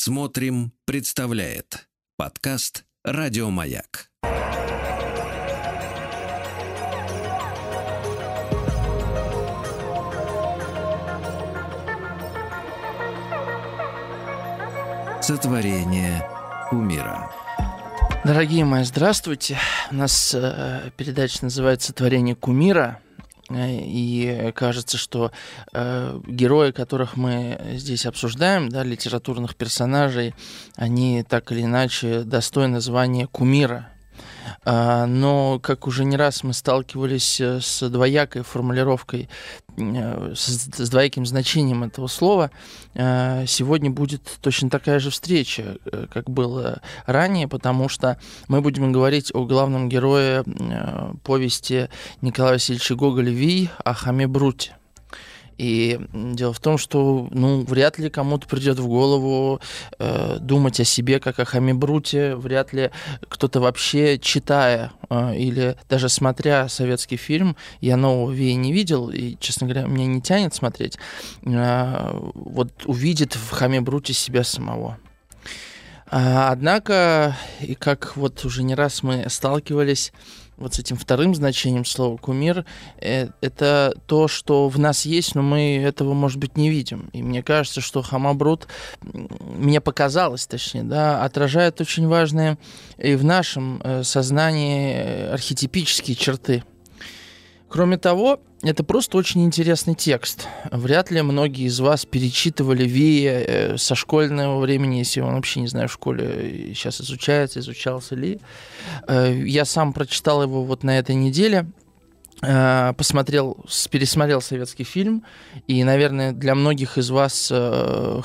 Смотрим, представляет подкаст Радиомаяк. Сотворение кумира. Дорогие мои, здравствуйте. У нас э, передача называется «Творение кумира». Э, и кажется, что э, герои, которых мы здесь обсуждаем, да, литературных персонажей, они так или иначе достойны звания кумира. А, но, как уже не раз мы сталкивались э, с двоякой формулировкой, э, с двояким значением этого слова, э, сегодня будет точно такая же встреча, как было ранее, потому что мы будем говорить о главном герое повести Николая Васильевича Гоголя «Вий» о Хаме Бруте. И дело в том, что ну, вряд ли кому-то придет в голову э, думать о себе как о хамибруте, вряд ли кто-то вообще читая э, или даже смотря советский фильм, я нового Вея не видел, и, честно говоря, меня не тянет смотреть, э, вот увидит в хамибруте себя самого. А, однако, и как вот уже не раз мы сталкивались вот с этим вторым значением слова кумир, э, это то, что в нас есть, но мы этого, может быть, не видим. И мне кажется, что Хамабрут, мне показалось, точнее, да, отражает очень важные и в нашем э, сознании э, архетипические черты – Кроме того, это просто очень интересный текст. Вряд ли многие из вас перечитывали Вия э, со школьного времени, если он вообще, не знаю, в школе сейчас изучается, изучался ли. Э, я сам прочитал его вот на этой неделе э, посмотрел, пересмотрел советский фильм, и, наверное, для многих из вас э,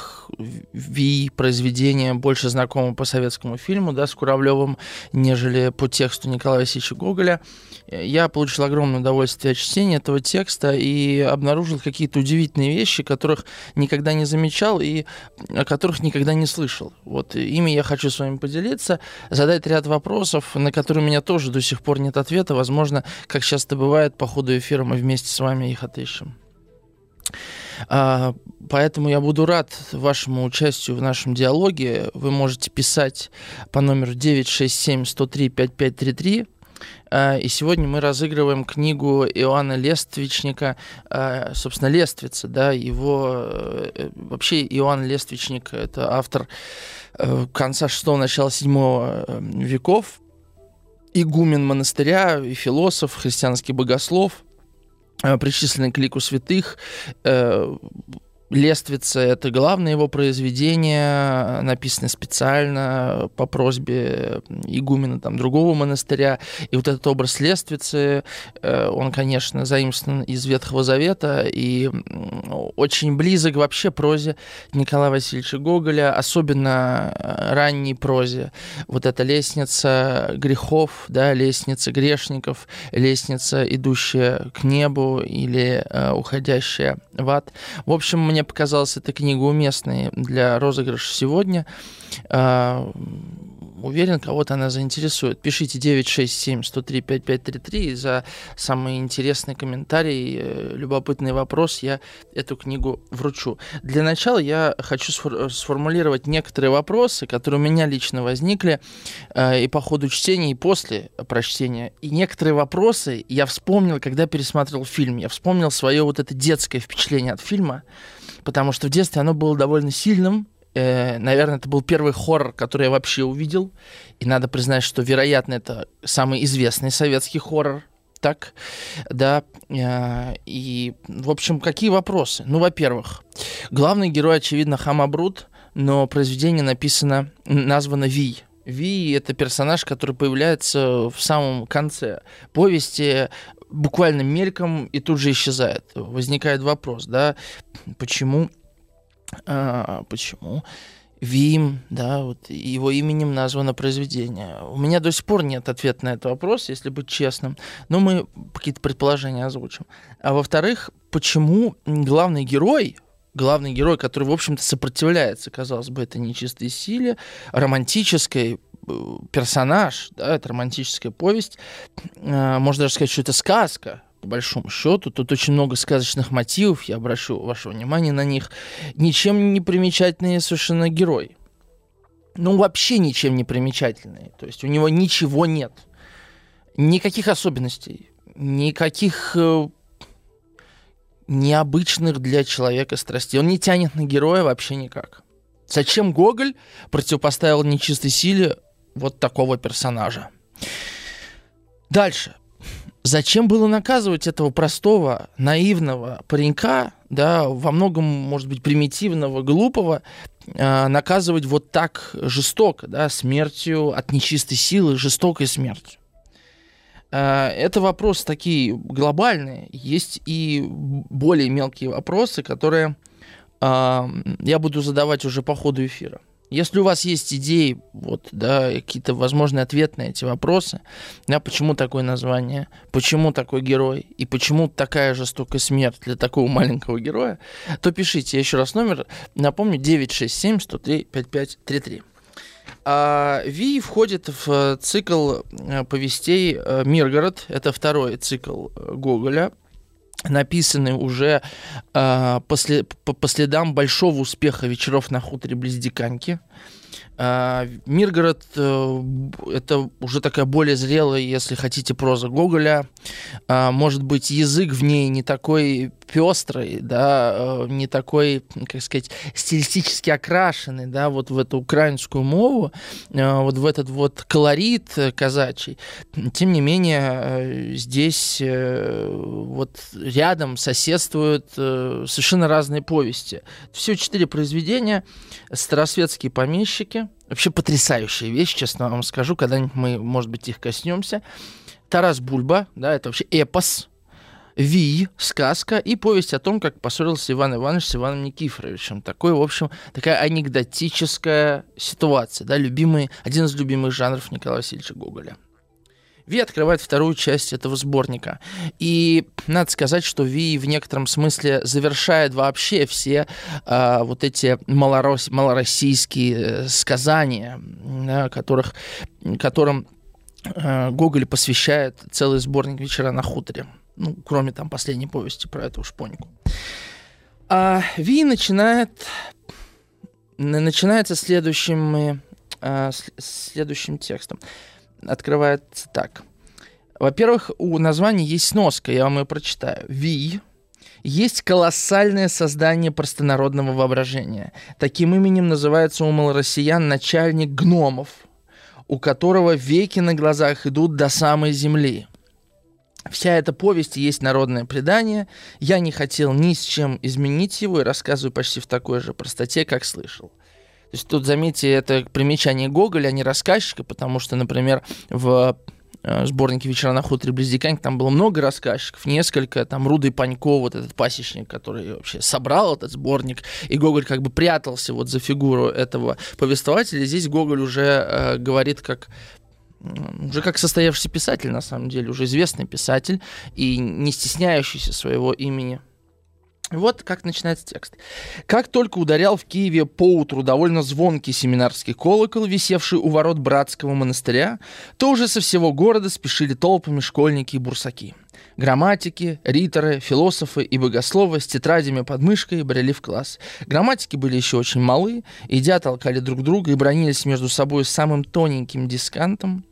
Ви произведение больше знакомо по советскому фильму, да, с Куравлевым, нежели по тексту Николая Васильевича Гоголя. Я получил огромное удовольствие от чтения этого текста и обнаружил какие-то удивительные вещи, которых никогда не замечал и о которых никогда не слышал. Вот ими я хочу с вами поделиться, задать ряд вопросов, на которые у меня тоже до сих пор нет ответа. Возможно, как часто бывает, по ходу эфира мы вместе с вами их отыщем. А, поэтому я буду рад вашему участию в нашем диалоге. Вы можете писать по номеру 967 103 5533 а, и сегодня мы разыгрываем книгу Иоанна Лествичника, а, собственно, Лествица, да, его... Э, вообще Иоанн Лествичник — это автор э, конца 6-го, начала 7 э, веков, игумен монастыря и философ, христианский богослов, причисленный к лику святых, Лествица — это главное его произведение, написанное специально по просьбе игумена там, другого монастыря. И вот этот образ Лествицы, э, он, конечно, заимствован из Ветхого Завета и очень близок вообще прозе Николая Васильевича Гоголя, особенно э, ранней прозе. Вот эта лестница грехов, да, лестница грешников, лестница, идущая к небу или э, уходящая в ад. В общем, мне мне показалась эта книга уместной для розыгрыша сегодня. А, уверен, кого-то она заинтересует. Пишите 967-103-5533 за самый интересный комментарий, э, любопытный вопрос. Я эту книгу вручу. Для начала я хочу сформулировать некоторые вопросы, которые у меня лично возникли э, и по ходу чтения, и после прочтения. И некоторые вопросы я вспомнил, когда пересматривал фильм. Я вспомнил свое вот это детское впечатление от фильма потому что в детстве оно было довольно сильным. Э, наверное, это был первый хоррор, который я вообще увидел. И надо признать, что, вероятно, это самый известный советский хоррор. Так, да. Э, и, в общем, какие вопросы? Ну, во-первых, главный герой, очевидно, Хамабрут, но произведение написано, названо Вий. Ви — это персонаж, который появляется в самом конце повести, буквально мельком и тут же исчезает. Возникает вопрос, да, почему, а, почему Вим, да, вот его именем названо произведение. У меня до сих пор нет ответа на этот вопрос, если быть честным, но мы какие-то предположения озвучим. А во-вторых, почему главный герой главный герой, который, в общем-то, сопротивляется, казалось бы, это нечистой силе, романтической, персонаж, да, это романтическая повесть. Э, можно даже сказать, что это сказка, по большому счету. Тут очень много сказочных мотивов, я обращу ваше внимание на них. Ничем не примечательный совершенно герой. ну, вообще ничем не примечательный. То есть у него ничего нет. Никаких особенностей, никаких э, необычных для человека страстей. Он не тянет на героя вообще никак. Зачем Гоголь противопоставил нечистой силе вот такого персонажа? Дальше. Зачем было наказывать этого простого, наивного паренька, да, во многом, может быть, примитивного, глупого, э, наказывать вот так жестоко, да, смертью от нечистой силы, жестокой смертью? Э, это вопрос такие глобальные. Есть и более мелкие вопросы, которые э, я буду задавать уже по ходу эфира. Если у вас есть идеи, вот, да, какие-то возможные ответы на эти вопросы, да, почему такое название, почему такой герой и почему такая жестокая смерть для такого маленького героя, то пишите. Я еще раз номер напомню 967 103 5533. А Ви входит в цикл э, повестей э, «Миргород». Это второй цикл э, Гоголя написанный уже э, после, по, по следам большого успеха вечеров на хуторе близ Диканьки. А, Миргород э, это уже такая более зрелая, если хотите, проза Гоголя. А, может быть, язык в ней не такой пестрый, да, э, не такой, как сказать, стилистически окрашенный, да, вот в эту украинскую мову, э, вот в этот вот колорит казачий. Тем не менее, здесь вот рядом соседствуют совершенно разные повести. Все четыре произведения. Старосветские помещики, Вообще потрясающая вещь, честно вам скажу. Когда-нибудь мы, может быть, их коснемся. Тарас Бульба, да, это вообще эпос. Ви, сказка и повесть о том, как поссорился Иван Иванович с Иваном Никифоровичем. Такой, в общем, такая анекдотическая ситуация, да, любимый, один из любимых жанров Николая Васильевича Гоголя. Ви открывает вторую часть этого сборника. И надо сказать, что Ви в некотором смысле завершает вообще все э, вот эти малорос, малороссийские э, сказания, да, которых, которым э, Гоголь посвящает целый сборник «Вечера на хуторе». Ну, кроме там последней повести про эту шпонику. А Ви начинает начинается следующим, э, следующим текстом открывается так. Во-первых, у названия есть сноска, я вам ее прочитаю. Ви есть колоссальное создание простонародного воображения. Таким именем называется у малороссиян начальник гномов, у которого веки на глазах идут до самой земли. Вся эта повесть есть народное предание. Я не хотел ни с чем изменить его и рассказываю почти в такой же простоте, как слышал. То есть тут, заметьте, это примечание Гоголя, а не рассказчика, потому что, например, в э, сборнике «Вечера на хуторе близ Дикань», там было много рассказчиков, несколько, там Рудый Панько, вот этот пасечник, который вообще собрал этот сборник, и Гоголь как бы прятался вот за фигуру этого повествователя. Здесь Гоголь уже э, говорит как уже как состоявшийся писатель, на самом деле, уже известный писатель и не стесняющийся своего имени. Вот как начинается текст. Как только ударял в Киеве поутру довольно звонкий семинарский колокол, висевший у ворот братского монастыря, то уже со всего города спешили толпами школьники и бурсаки. Грамматики, риторы, философы и богословы с тетрадями под мышкой брели в класс. Грамматики были еще очень малы, идя толкали друг друга и бронились между собой самым тоненьким дискантом,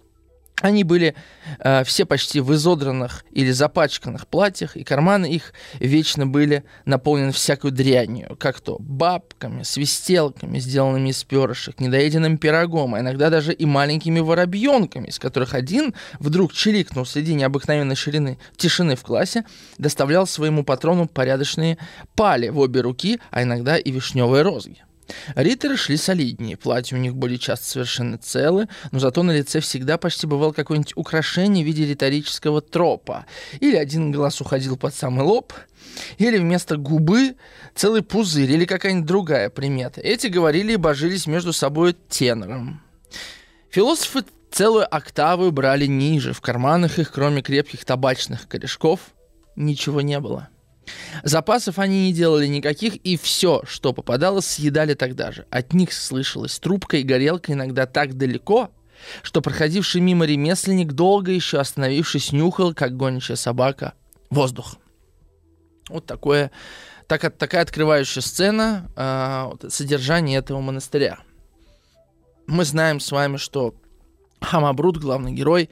они были э, все почти в изодранных или запачканных платьях, и карманы их вечно были наполнены всякой дрянью, как то бабками, свистелками, сделанными из перышек, недоеденным пирогом, а иногда даже и маленькими воробьенками, из которых один вдруг чирикнул среди необыкновенной ширины тишины в классе, доставлял своему патрону порядочные пали в обе руки, а иногда и вишневые розги. Риттеры шли солиднее, платья у них были часто совершенно целы, но зато на лице всегда почти бывал какое-нибудь украшение в виде риторического тропа. Или один глаз уходил под самый лоб, или вместо губы целый пузырь, или какая-нибудь другая примета. Эти говорили и божились между собой тенором. Философы целую октаву брали ниже, в карманах их, кроме крепких табачных корешков, ничего не было. Запасов они не делали никаких, и все, что попадало, съедали тогда же. От них слышалась трубка и горелка иногда так далеко, что проходивший мимо ремесленник, долго еще остановившись, нюхал, как гончая собака, воздух. Вот такое, так, такая открывающая сцена э, содержания этого монастыря. мы знаем с вами, что Хамабрут, главный герой,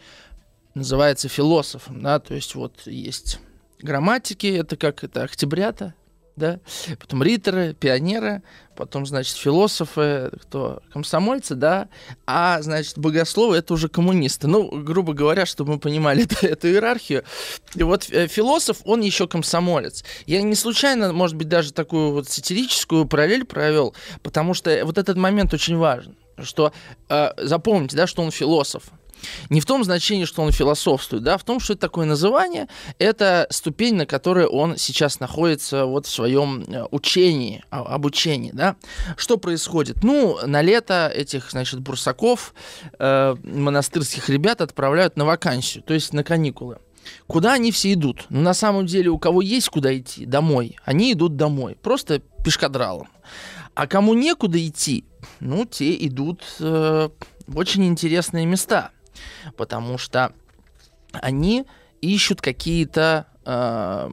называется философом, да, то есть вот есть грамматики, это как это октябрята, да, потом риторы, пионеры, потом, значит, философы, кто, комсомольцы, да, а, значит, богословы — это уже коммунисты. Ну, грубо говоря, чтобы мы понимали эту, эту иерархию. И вот э, философ, он еще комсомолец. Я не случайно, может быть, даже такую вот сатирическую параллель провел, потому что вот этот момент очень важен, что э, запомните, да, что он философ. Не в том значении, что он философствует, да, в том, что это такое называние, это ступень, на которой он сейчас находится вот в своем э, учении, обучении, да. Что происходит? Ну, на лето этих, значит, бурсаков, э, монастырских ребят отправляют на вакансию, то есть на каникулы. Куда они все идут? Ну, на самом деле, у кого есть куда идти, домой, они идут домой, просто пешкадралом. А кому некуда идти, ну, те идут э, в очень интересные места – потому что они ищут какие-то э,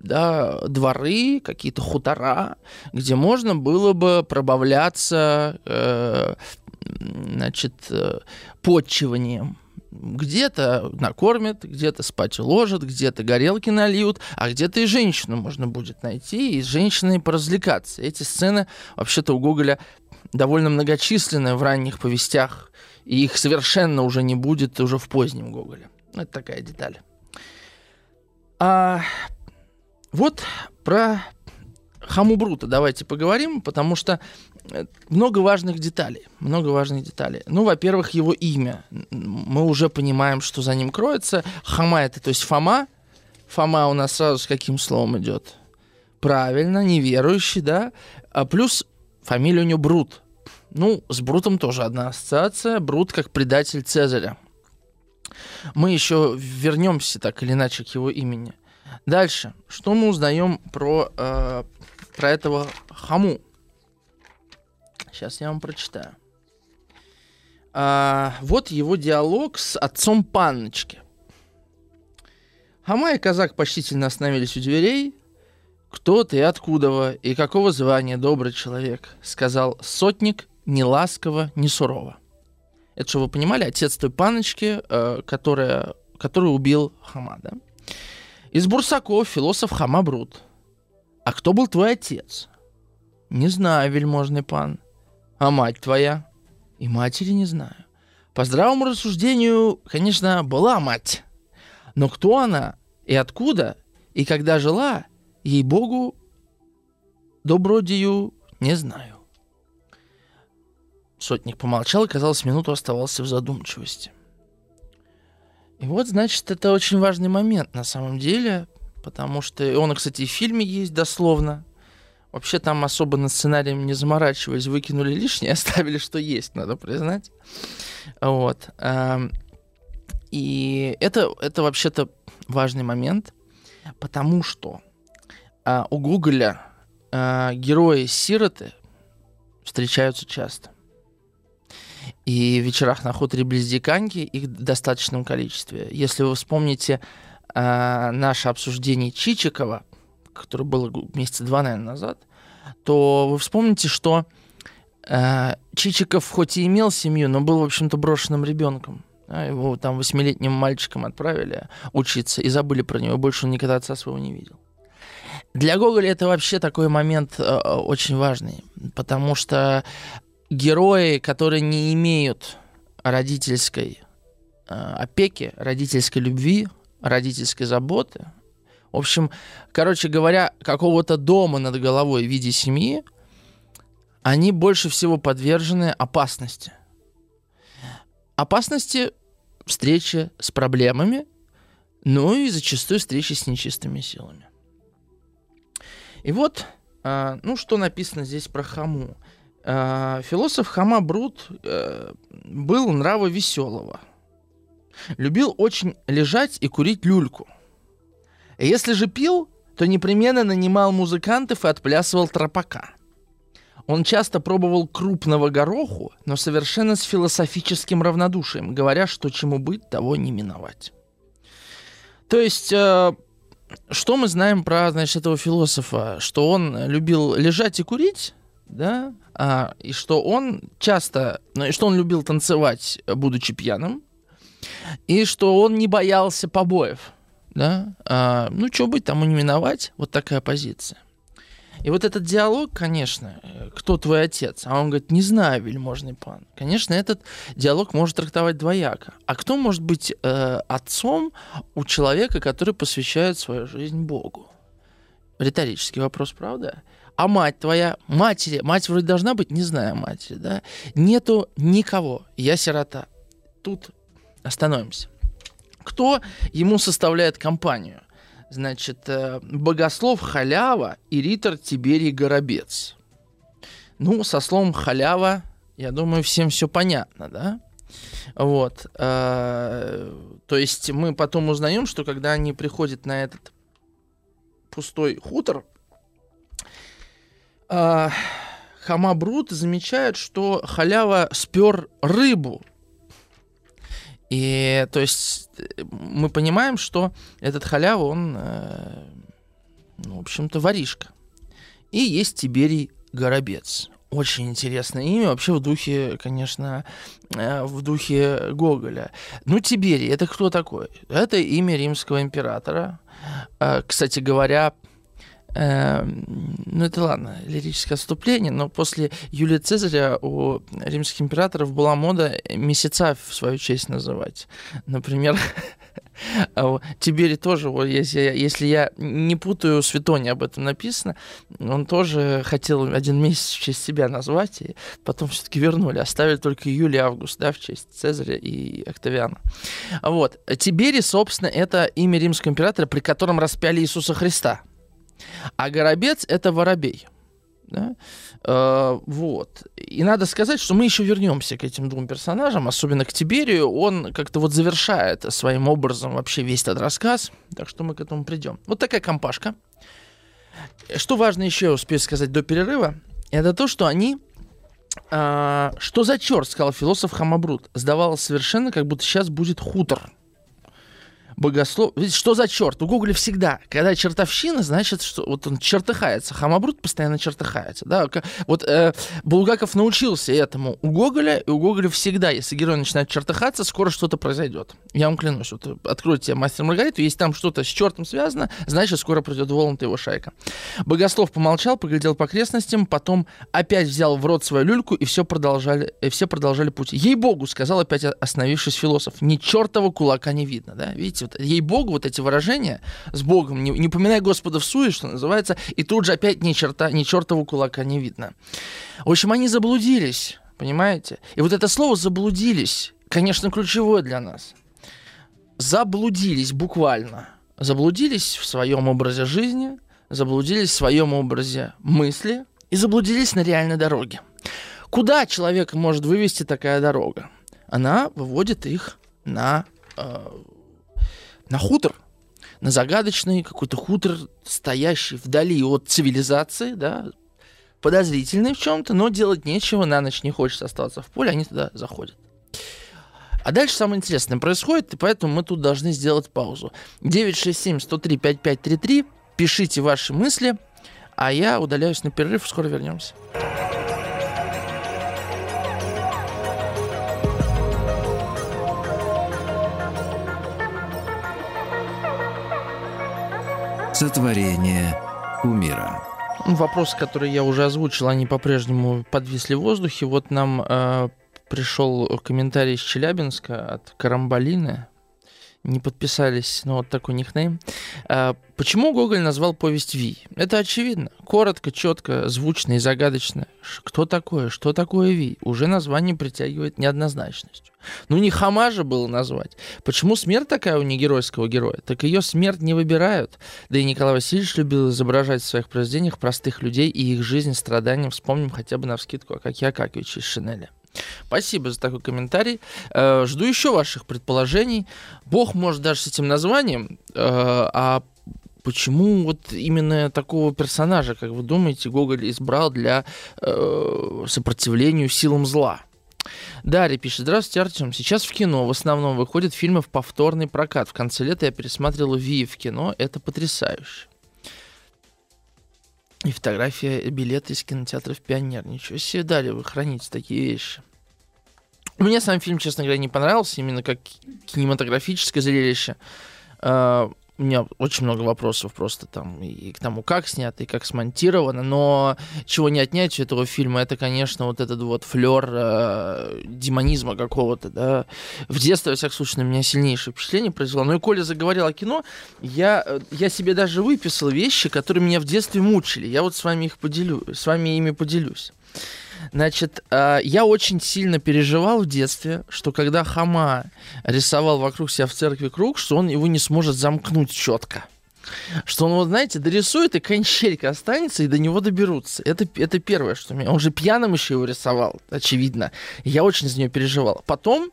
да, дворы, какие-то хутора, где можно было бы пробавляться э, значит, э, подчиванием. Где-то накормят, где-то спать уложат, где-то горелки нальют, а где-то и женщину можно будет найти, и с женщиной поразвлекаться. Эти сцены вообще-то у Гоголя довольно многочисленные в ранних повестях и их совершенно уже не будет уже в позднем Гоголе. Это такая деталь. А вот про Хаму Брута давайте поговорим, потому что э, много важных деталей. Много важных деталей. Ну, во-первых, его имя. Мы уже понимаем, что за ним кроется. Хама это, то есть Фома. Фома у нас сразу с каким словом идет? Правильно, неверующий, да? А плюс фамилия у него Брут. Ну, с Брутом тоже одна ассоциация. Брут как предатель Цезаря. Мы еще вернемся так или иначе к его имени. Дальше. Что мы узнаем про, э, про этого Хаму? Сейчас я вам прочитаю. А, вот его диалог с отцом Панночки. Хама и казак почтительно остановились у дверей. «Кто ты откуда и какого звания, добрый человек?» — сказал сотник ни ласково, ни сурово. Это, что вы понимали, отец той паночки, э, которая, который убил Хама, да? Из Бурсаков философ Хама Брут. А кто был твой отец? Не знаю, вельможный пан. А мать твоя? И матери не знаю. По здравому рассуждению, конечно, была мать. Но кто она и откуда, и когда жила, ей-богу, добродию не знаю. Сотник помолчал и, казалось, минуту оставался в задумчивости. И вот, значит, это очень важный момент на самом деле, потому что он, кстати, и в фильме есть дословно. Вообще там особо над сценарием не заморачивались, выкинули лишнее, оставили, что есть, надо признать. Вот. И это, это вообще-то важный момент, потому что а, у Гугля а, герои-сироты встречаются часто. И вечерах на хуторе близ Диканьки их в достаточном количестве. Если вы вспомните э, наше обсуждение Чичикова, которое было месяца два, наверное, назад, то вы вспомните, что э, Чичиков хоть и имел семью, но был, в общем-то, брошенным ребенком. Да, его там восьмилетним мальчиком отправили учиться и забыли про него, больше он никогда отца своего не видел. Для Гоголя это вообще такой момент э, очень важный, потому что герои, которые не имеют родительской э, опеки, родительской любви, родительской заботы, в общем, короче говоря, какого-то дома над головой в виде семьи, они больше всего подвержены опасности. Опасности встречи с проблемами, ну и зачастую встречи с нечистыми силами. И вот, э, ну что написано здесь про Хаму. Э, философ Хама Брут э, был нрава веселого. Любил очень лежать и курить люльку. Если же пил, то непременно нанимал музыкантов и отплясывал тропака. Он часто пробовал крупного гороху, но совершенно с философическим равнодушием, говоря, что чему быть, того не миновать. То есть, э, что мы знаем про, значит, этого философа? Что он любил лежать и курить, да, а, и что он часто, ну и что он любил танцевать, будучи пьяным, и что он не боялся побоев, да, а, ну что быть, тому не миновать, вот такая позиция. И вот этот диалог, конечно, э, кто твой отец? А он говорит, не знаю, вельможный пан. Конечно, этот диалог может трактовать двояко. А кто может быть э, отцом у человека, который посвящает свою жизнь Богу? Риторический вопрос, правда? А мать твоя, матери, мать вроде должна быть, не знаю матери, да? Нету никого, я сирота. Тут остановимся. Кто ему составляет компанию? Значит, э, богослов Халява и ритор Тиберий Горобец. Ну, со словом халява, я думаю, всем все понятно, да? Вот. Э, то есть мы потом узнаем, что когда они приходят на этот пустой хутор, э, Хамабрут замечает, что халява спер рыбу и то есть мы понимаем, что этот халява, он, э, ну, в общем-то, воришка. И есть Тиберий Горобец. Очень интересное имя, вообще в духе, конечно, э, в духе Гоголя. Ну, Тиберий, это кто такой? Это имя римского императора. Э, кстати говоря, ну это ладно, лирическое отступление, но после Юлия Цезаря у римских императоров была мода месяца в свою честь называть. Например, а Тибери тоже, если, если я не путаю, Светоне об этом написано, он тоже хотел один месяц в честь себя назвать, и потом все-таки вернули, оставили только июль и август, да, в честь Цезаря и Октавиана. Вот. Тибери, собственно, это имя римского императора, при котором распяли Иисуса Христа – а горобец это воробей. Да? Э, вот. И надо сказать, что мы еще вернемся к этим двум персонажам, особенно к Тиберию. Он как-то вот завершает своим образом вообще весь этот рассказ, так что мы к этому придем. Вот такая компашка. Что важно еще успеть сказать до перерыва, это то, что они а, что за черт, сказал философ Хамабрут. Сдавалось совершенно, как будто сейчас будет хутор богослов... Видите, что за черт? У Гоголя всегда, когда чертовщина, значит, что вот он чертыхается. Хамабрут постоянно чертыхается. Да? Вот э, Булгаков научился этому у Гоголя, и у Гоголя всегда, если герой начинает чертыхаться, скоро что-то произойдет. Я вам клянусь, вот откройте «Мастер Маргариту», если там что-то с чертом связано, значит, скоро придет Воланд и его шайка. Богослов помолчал, поглядел по окрестностям, потом опять взял в рот свою люльку, и все продолжали, и все продолжали путь. Ей-богу, сказал опять остановившись философ, ни чертова кулака не видно. Да? Видите, вот, ей-богу, вот эти выражения с Богом, не, не поминай Господа в суе, что называется, и тут же опять ни, черта, ни чертову кулака не видно. В общем, они заблудились, понимаете? И вот это слово «заблудились», конечно, ключевое для нас. Заблудились буквально. Заблудились в своем образе жизни, заблудились в своем образе мысли и заблудились на реальной дороге. Куда человека может вывести такая дорога? Она выводит их на э, на хутор, на загадочный какой-то хутор, стоящий вдали от цивилизации, да, подозрительный в чем-то, но делать нечего, на ночь не хочется оставаться в поле, они туда заходят. А дальше самое интересное происходит, и поэтому мы тут должны сделать паузу. 967-103-5533, пишите ваши мысли, а я удаляюсь на перерыв, скоро вернемся. Сотворение умира. Вопросы, которые я уже озвучил, они по-прежнему подвисли в воздухе. Вот нам э, пришел комментарий из Челябинска от Карамбалины не подписались, но вот такой никнейм. А, почему Гоголь назвал повесть Ви? Это очевидно. Коротко, четко, звучно и загадочно. Кто такое? Что такое Ви? Уже название притягивает неоднозначностью. Ну, не Хама же было назвать. Почему смерть такая у негеройского героя? Так ее смерть не выбирают. Да и Николай Васильевич любил изображать в своих произведениях простых людей и их жизнь, страдания. Вспомним хотя бы на вскидку Акакия Акакевича из Шинеля. Спасибо за такой комментарий. Э, жду еще ваших предположений. Бог может даже с этим названием, э, а почему вот именно такого персонажа, как вы думаете, Гоголь избрал для э, сопротивлению силам зла? Дарья пишет, здравствуйте, Артем. Сейчас в кино в основном выходят фильмы в повторный прокат. В конце лета я пересматривал Ви в кино. Это потрясающе. И фотография билета из кинотеатров «Пионер». Ничего себе дали вы храните такие вещи. Мне сам фильм, честно говоря, не понравился, именно как кинематографическое зрелище. У меня очень много вопросов просто там и к тому, как снято, и как смонтировано, но чего не отнять у этого фильма, это, конечно, вот этот вот флер э, демонизма какого-то, да. В детстве, во всяком случае, на меня сильнейшее впечатление произвело. Ну и Коля заговорил о кино, я, э, я себе даже выписал вещи, которые меня в детстве мучили. Я вот с вами их поделю, с вами ими поделюсь. Значит, э, я очень сильно переживал в детстве, что когда Хама рисовал вокруг себя в церкви круг, что он его не сможет замкнуть четко. Что он, вот знаете, дорисует, и кончелька останется, и до него доберутся. Это, это первое, что меня... Он же пьяным еще его рисовал, очевидно. Я очень за нее переживал. Потом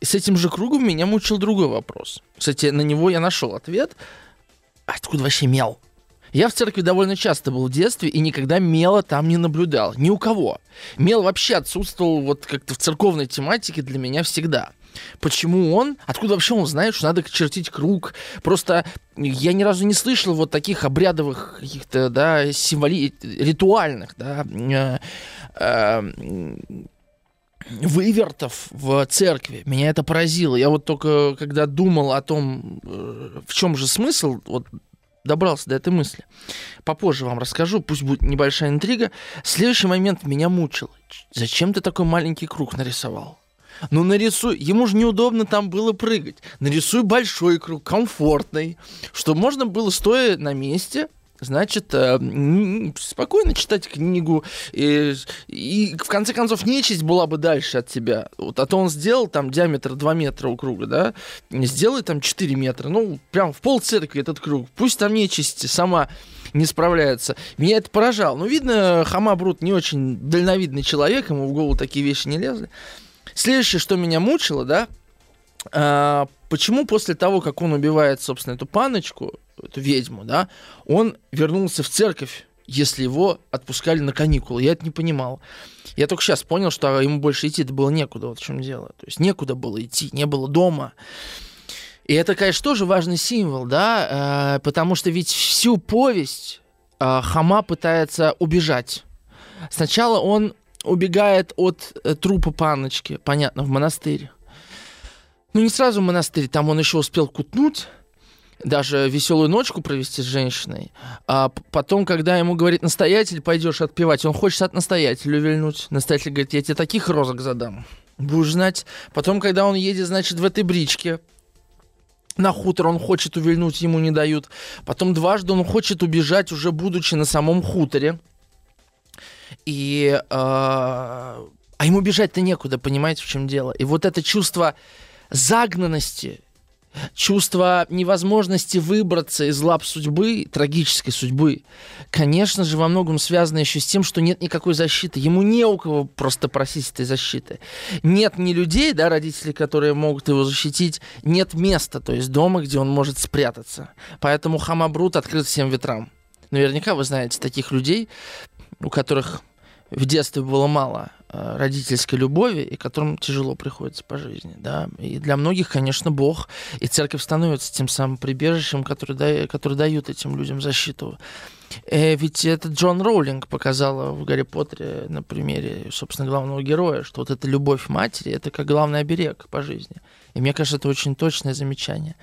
с этим же кругом меня мучил другой вопрос. Кстати, на него я нашел ответ. Откуда вообще мел? Я в церкви довольно часто был в детстве и никогда мела там не наблюдал. Ни у кого. Мел вообще отсутствовал вот как-то в церковной тематике для меня всегда. Почему он? Откуда вообще он знает, что надо чертить круг? Просто я ни разу не слышал вот таких обрядовых каких-то, да, символи... ритуальных, да, э, э, вывертов в церкви. Меня это поразило. Я вот только когда думал о том, э, в чем же смысл, вот добрался до этой мысли. Попозже вам расскажу, пусть будет небольшая интрига. Следующий момент меня мучил. Зачем ты такой маленький круг нарисовал? Ну нарисуй, ему же неудобно там было прыгать. Нарисуй большой круг, комфортный, чтобы можно было стоя на месте значит, э, спокойно читать книгу, и, и в конце концов нечисть была бы дальше от тебя. Вот, а то он сделал там диаметр 2 метра у круга, да, сделай там 4 метра, ну, прям в пол церкви этот круг, пусть там нечисть сама не справляется. Меня это поражало. Ну, видно, Хама Брут не очень дальновидный человек, ему в голову такие вещи не лезли. Следующее, что меня мучило, да, а, почему после того, как он убивает, собственно, эту паночку, эту ведьму, да, он вернулся в церковь, если его отпускали на каникулы. Я это не понимал. Я только сейчас понял, что ему больше идти это было некуда, вот в чем дело. То есть некуда было идти, не было дома. И это, конечно, тоже важный символ, да, э, потому что ведь всю повесть э, Хама пытается убежать. Сначала он убегает от э, трупа паночки, понятно, в монастырь. Ну, не сразу в монастырь, там он еще успел кутнуть, даже веселую ночку провести с женщиной. А потом, когда ему говорит настоятель, пойдешь отпевать, он хочет от настоятеля увильнуть. Настоятель говорит, я тебе таких розок задам. Будешь знать. Потом, когда он едет, значит, в этой бричке, на хутор он хочет увильнуть, ему не дают. Потом дважды он хочет убежать, уже будучи на самом хуторе. И... Э, а ему бежать-то некуда, понимаете, в чем дело. И вот это чувство загнанности чувство невозможности выбраться из лап судьбы, трагической судьбы, конечно же, во многом связано еще с тем, что нет никакой защиты. Ему не у кого просто просить этой защиты. Нет ни людей, да, родителей, которые могут его защитить, нет места, то есть дома, где он может спрятаться. Поэтому Хамабрут открыт всем ветрам. Наверняка вы знаете таких людей, у которых в детстве было мало родительской любови, и которым тяжело приходится по жизни. Да? И для многих, конечно, Бог и церковь становятся тем самым прибежищем, который, да, который дают этим людям защиту. Э, ведь это Джон Роулинг показала в Гарри Поттере на примере, собственно, главного героя, что вот эта любовь матери, это как главный оберег по жизни. И мне кажется, это очень точное замечание.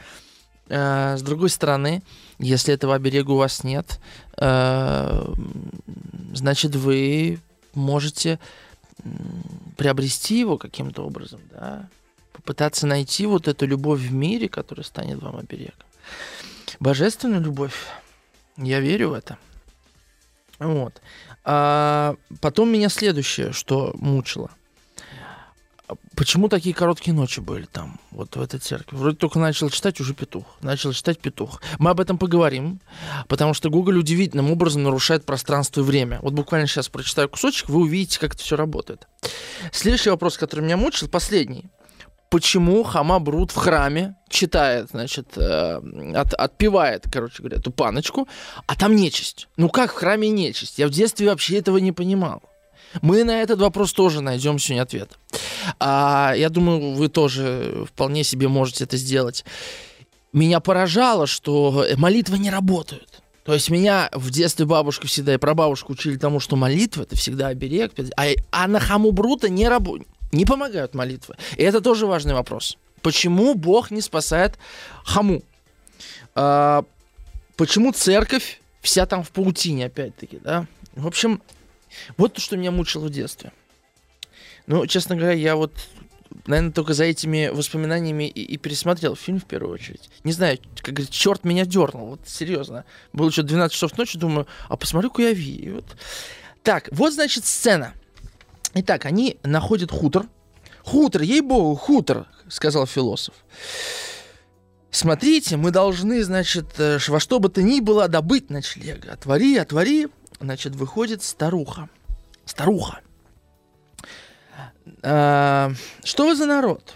Э, с другой стороны, если этого оберега у вас нет, э, значит, вы можете приобрести его каким-то образом, да, попытаться найти вот эту любовь в мире, которая станет вам оберегом. Божественную любовь, я верю в это. Вот. А потом меня следующее, что мучило – Почему такие короткие ночи были там, вот в этой церкви? Вроде только начал читать, уже петух. Начал читать петух. Мы об этом поговорим, потому что Google удивительным образом нарушает пространство и время. Вот буквально сейчас прочитаю кусочек, вы увидите, как это все работает. Следующий вопрос, который меня мучил, последний. Почему Хама Брут в храме читает, значит, э, от, отпевает, короче говоря, эту паночку, а там нечисть? Ну как в храме нечисть? Я в детстве вообще этого не понимал. Мы на этот вопрос тоже найдем сегодня ответ. А, я думаю, вы тоже вполне себе можете это сделать. Меня поражало, что молитвы не работают. То есть меня в детстве бабушка всегда и прабабушка учили тому, что молитва это всегда оберег, а, а на хаму брута не, раб... не помогают молитвы. И это тоже важный вопрос. Почему Бог не спасает хаму? А, почему церковь вся там в паутине, опять-таки, да? В общем, вот то, что меня мучило в детстве. Ну, честно говоря, я вот наверное, только за этими воспоминаниями и, и пересмотрел фильм в первую очередь. Не знаю, как говорит, черт меня дернул, вот серьезно. Было еще 12 часов ночи, думаю, а посмотрю-ка я Ви. Вот. Так, вот, значит, сцена. Итак, они находят хутор. Хутор, ей-богу, хутор, сказал философ. Смотрите, мы должны, значит, э, во что бы то ни было добыть ночлега. Отвори, отвори. Значит, выходит старуха. Старуха. А, что вы за народ?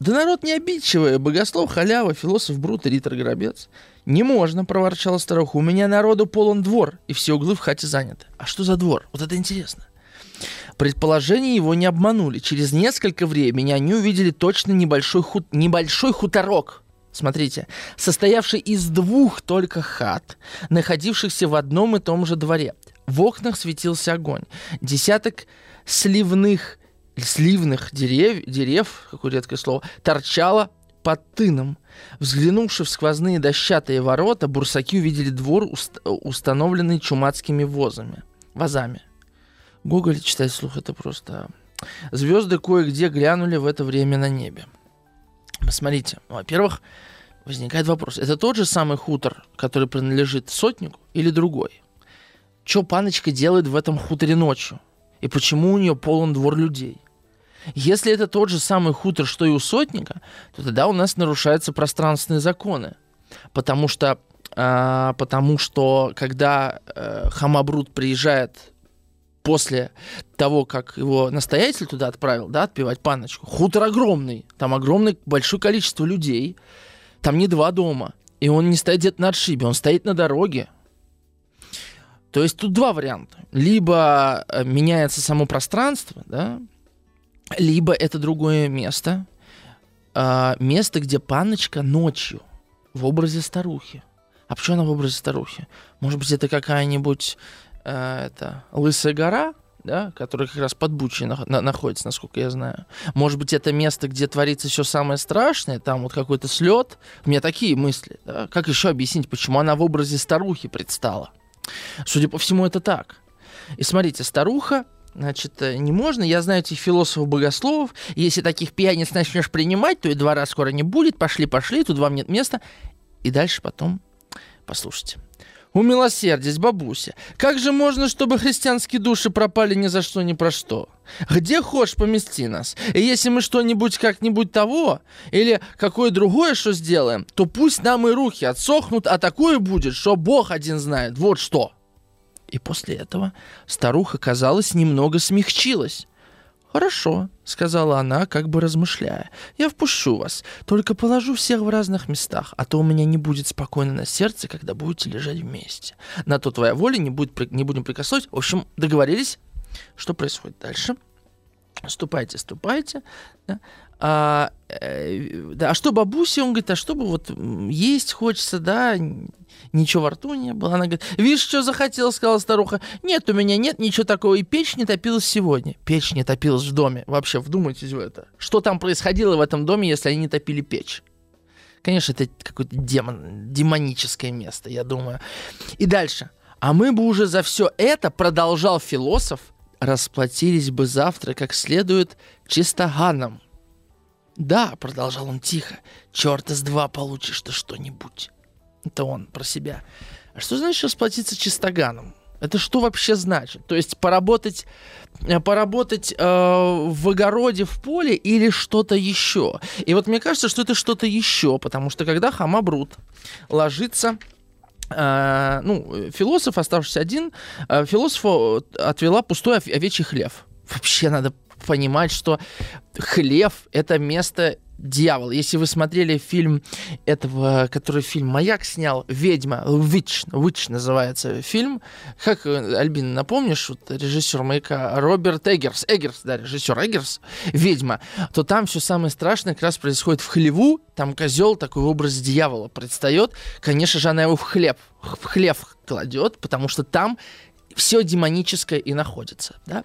Да народ не обидчивый, богослов, халява, философ, брут, ритор, гробец. Не можно, проворчала старуха, у меня народу полон двор, и все углы в хате заняты. А что за двор? Вот это интересно. Предположения его не обманули. Через несколько времени они увидели точно небольшой, хут... небольшой хуторок. Смотрите, состоявший из двух только хат, находившихся в одном и том же дворе. В окнах светился огонь. Десяток сливных сливных дерев, дерев, какое редкое слово, торчало под тыном. Взглянувши в сквозные дощатые ворота, бурсаки увидели двор, уст- установленный чумацкими возами, вазами. Гоголь читать слух это просто... Звезды кое-где глянули в это время на небе. Посмотрите, во-первых, возникает вопрос. Это тот же самый хутор, который принадлежит сотнику или другой? Что паночка делает в этом хуторе ночью? И почему у нее полон двор людей? Если это тот же самый хутор, что и у сотника, то тогда у нас нарушаются пространственные законы. Потому что, э, потому что когда э, Хамабрут приезжает после того, как его настоятель туда отправил, да, отпевать паночку, хутор огромный, там огромное большое количество людей, там не два дома, и он не стоит где-то на отшибе, он стоит на дороге. То есть тут два варианта. Либо э, меняется само пространство, да, либо это другое место, э, место, где паночка ночью в образе старухи. А почему она в образе старухи? Может быть, это какая-нибудь э, это, Лысая гора, да, которая как раз под Бучей на, на, находится, насколько я знаю. Может быть, это место, где творится все самое страшное, там вот какой-то слет. У меня такие мысли. Да? Как еще объяснить, почему она в образе старухи предстала? Судя по всему, это так. И смотрите, старуха Значит, э, не можно. Я знаю этих философов-богословов. Если таких пьяниц начнешь принимать, то и двора скоро не будет. Пошли, пошли, тут вам нет места. И дальше потом послушайте. Умилосердись, бабуся. Как же можно, чтобы христианские души пропали ни за что, ни про что? Где хочешь, помести нас. И если мы что-нибудь как-нибудь того, или какое другое что сделаем, то пусть нам и руки отсохнут, а такое будет, что Бог один знает. Вот что. И после этого старуха, казалось, немного смягчилась. «Хорошо», — сказала она, как бы размышляя. «Я впущу вас, только положу всех в разных местах, а то у меня не будет спокойно на сердце, когда будете лежать вместе. На то твоя воля не, будет, не будем прикасаться. В общем, договорились, что происходит дальше. Ступайте, ступайте. Да? А, э, да, а что бабуся? Он говорит, а что бы вот есть хочется, да, ничего во рту не было. Она говорит, видишь, что захотела, сказала старуха. Нет, у меня нет ничего такого, и печь не топилась сегодня. Печь не топилась в доме. Вообще, вдумайтесь в это. Что там происходило в этом доме, если они не топили печь? Конечно, это какое-то демон, демоническое место, я думаю. И дальше. А мы бы уже за все это, продолжал философ, расплатились бы завтра как следует чистоганом «Да», — продолжал он тихо, — «черт из два получишь ты что-нибудь». Это он про себя. А что значит расплатиться чистоганом? Это что вообще значит? То есть поработать, э, поработать э, в огороде, в поле или что-то еще? И вот мне кажется, что это что-то еще, потому что когда Хамабрут ложится Uh, ну, философ, оставшийся один, uh, философу отвела пустой овечий хлев. Вообще надо понимать, что хлев — это место дьявол. Если вы смотрели фильм этого, который фильм «Маяк» снял, «Ведьма», «Witch», «Witch» называется фильм. Как, э, Альбин, напомнишь, вот режиссер «Маяка» Роберт Эггерс, Эггерс, да, режиссер Эггерс, «Ведьма», то там все самое страшное как раз происходит в хлеву, там козел такой образ дьявола предстает. Конечно же, она его в хлеб, в хлеб кладет, потому что там все демоническое и находится, да.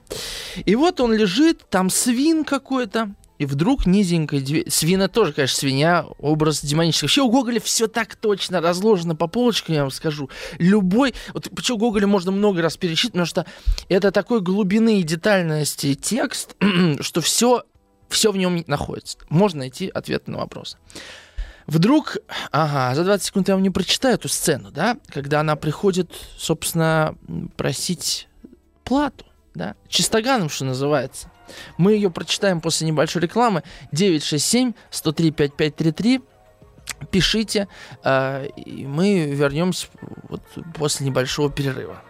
И вот он лежит, там свин какой-то, и вдруг низенькая дверь... Свина тоже, конечно, свинья, образ демонический. Вообще у Гоголя все так точно разложено по полочкам, я вам скажу. Любой... Вот почему Гоголя можно много раз перечитать, потому что это такой глубины и детальности текст, что все, все в нем находится. Можно найти ответ на вопрос. Вдруг, ага, за 20 секунд я вам не прочитаю эту сцену, да, когда она приходит, собственно, просить плату, да, чистоганом, что называется. Мы ее прочитаем после небольшой рекламы. 967 103 5533 пишите, э, и мы вернемся вот после небольшого перерыва.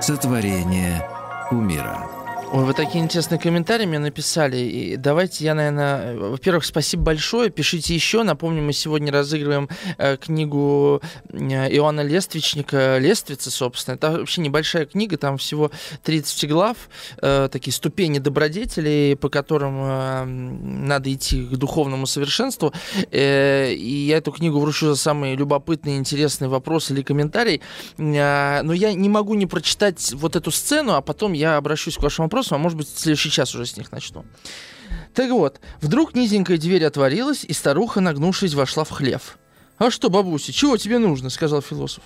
Сотворение умира. Ой, вы такие интересные комментарии мне написали. И давайте я, наверное, во-первых, спасибо большое. Пишите еще. Напомню, мы сегодня разыгрываем э, книгу э, Иоанна Лествичника «Лествица», собственно. Это вообще небольшая книга, там всего 30 глав, э, такие ступени добродетелей, по которым э, надо идти к духовному совершенству. Э, и я эту книгу вручу за самые любопытные, интересные вопросы или комментарии. Э, но я не могу не прочитать вот эту сцену, а потом я обращусь к вашему вопросам, а может быть, в следующий час уже с них начну. Так вот, вдруг низенькая дверь отворилась, и старуха, нагнувшись, вошла в хлев. «А что, бабуся, чего тебе нужно?» — сказал философ.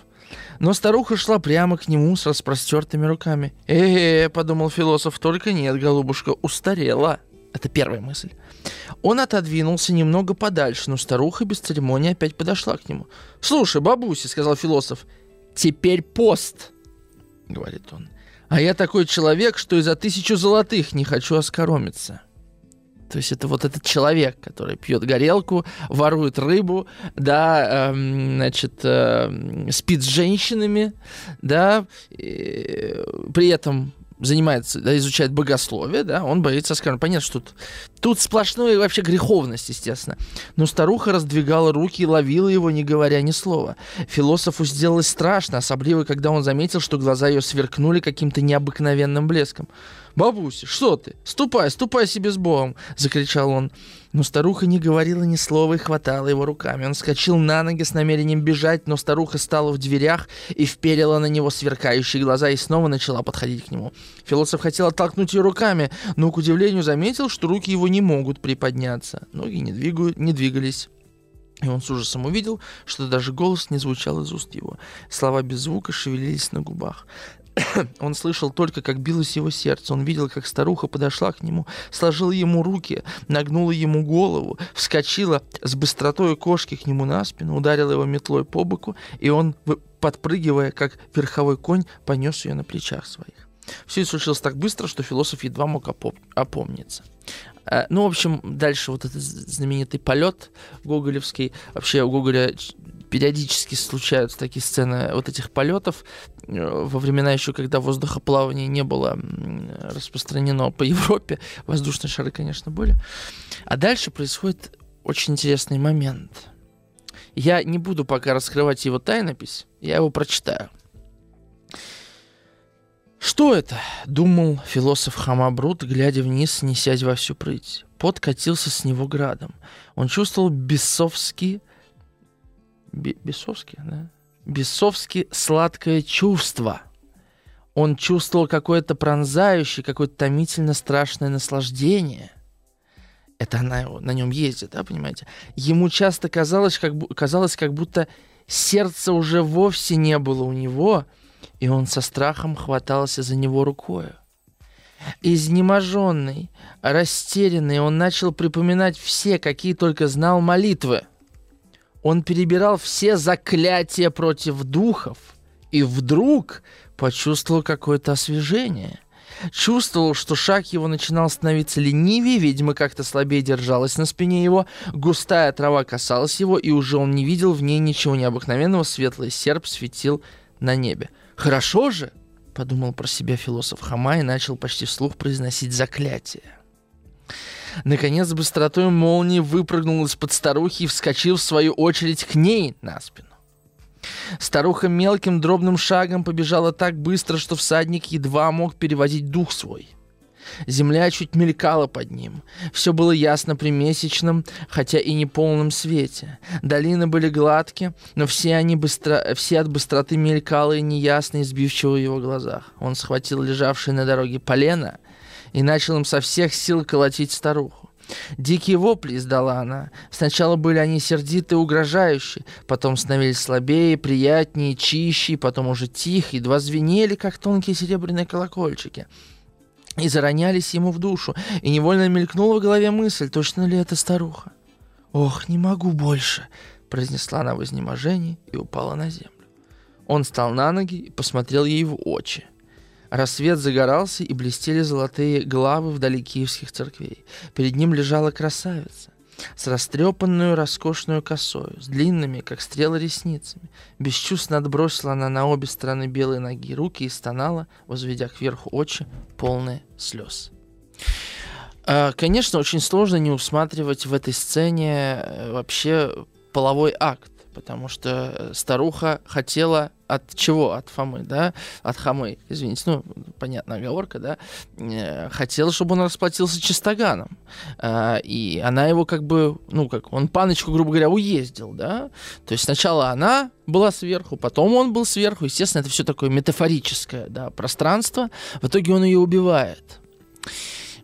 Но старуха шла прямо к нему с распростертыми руками. «Э-э-э», — подумал философ, — «только нет, голубушка, устарела». Это первая мысль. Он отодвинулся немного подальше, но старуха без церемонии опять подошла к нему. «Слушай, бабуся», — сказал философ, — «теперь пост», — говорит он. А я такой человек, что и за тысячу золотых не хочу оскоромиться. То есть это вот этот человек, который пьет горелку, ворует рыбу, да, эм, значит, э, спит с женщинами, да, и, при этом занимается, да, изучает богословие, да, он боится оскорбить. Понятно, что тут, тут сплошная вообще греховность, естественно. Но старуха раздвигала руки и ловила его, не говоря ни слова. Философу сделалось страшно, особливо, когда он заметил, что глаза ее сверкнули каким-то необыкновенным блеском. «Бабуся, что ты? Ступай, ступай себе с Богом!» — закричал он. Но старуха не говорила ни слова и хватала его руками. Он вскочил на ноги с намерением бежать, но старуха стала в дверях и вперила на него сверкающие глаза и снова начала подходить к нему. Философ хотел оттолкнуть ее руками, но, к удивлению, заметил, что руки его не могут приподняться. Ноги не, двигают, не двигались. И он с ужасом увидел, что даже голос не звучал из уст его. Слова без звука шевелились на губах. Он слышал только, как билось его сердце. Он видел, как старуха подошла к нему, сложила ему руки, нагнула ему голову, вскочила с быстротой кошки к нему на спину, ударила его метлой по боку, и он, подпрыгивая, как верховой конь, понес ее на плечах своих. Все это случилось так быстро, что философ едва мог опом- опомниться. Э, ну, в общем, дальше вот этот знаменитый полет гоголевский. Вообще у Гоголя периодически случаются такие сцены вот этих полетов э, во времена еще, когда воздухоплавание не было распространено по Европе. Воздушные шары, конечно, были. А дальше происходит очень интересный момент. Я не буду пока раскрывать его тайнопись, я его прочитаю. «Что это?» — думал философ Хамабрут, глядя вниз, несясь во всю прыть. Пот катился с него градом. Он чувствовал бесовский бесовски, да? Бесовски сладкое чувство. Он чувствовал какое-то пронзающее, какое-то томительно страшное наслаждение. Это она на нем ездит, да, понимаете? Ему часто казалось как, казалось, как будто сердце уже вовсе не было у него, и он со страхом хватался за него рукою. Изнеможенный, растерянный, он начал припоминать все, какие только знал молитвы – он перебирал все заклятия против духов и вдруг почувствовал какое-то освежение. Чувствовал, что шаг его начинал становиться ленивее, ведьма как-то слабее держалась на спине его, густая трава касалась его, и уже он не видел в ней ничего необыкновенного, светлый серп светил на небе. «Хорошо же!» — подумал про себя философ Хама и начал почти вслух произносить заклятие. Наконец, быстротой молнии выпрыгнул из-под старухи и вскочил в свою очередь к ней на спину. Старуха мелким дробным шагом побежала так быстро, что всадник едва мог переводить дух свой. Земля чуть мелькала под ним. Все было ясно при месячном, хотя и не полном свете. Долины были гладкие, но все они быстро, все от быстроты мелькало и неясно избивчиво в его глазах. Он схватил лежавшее на дороге полено и начал им со всех сил колотить старуху. Дикие вопли издала она. Сначала были они сердиты и угрожающие, потом становились слабее, приятнее, чище, потом уже тихо, едва звенели, как тонкие серебряные колокольчики. И заронялись ему в душу, и невольно мелькнула в голове мысль, точно ли это старуха. «Ох, не могу больше!» — произнесла она в изнеможении и упала на землю. Он встал на ноги и посмотрел ей в очи — Рассвет загорался, и блестели золотые главы вдали киевских церквей. Перед ним лежала красавица с растрепанную роскошную косою, с длинными, как стрелы, ресницами. Бесчувственно отбросила она на обе стороны белые ноги руки и стонала, возведя кверху очи, полные слез. А, конечно, очень сложно не усматривать в этой сцене э, вообще половой акт потому что старуха хотела от чего? От Фомы, да? От Хамы, извините, ну, понятная оговорка, да? Э, хотела, чтобы он расплатился чистоганом. Э, и она его как бы, ну, как, он паночку, грубо говоря, уездил, да? То есть сначала она была сверху, потом он был сверху. Естественно, это все такое метафорическое, да, пространство. В итоге он ее убивает.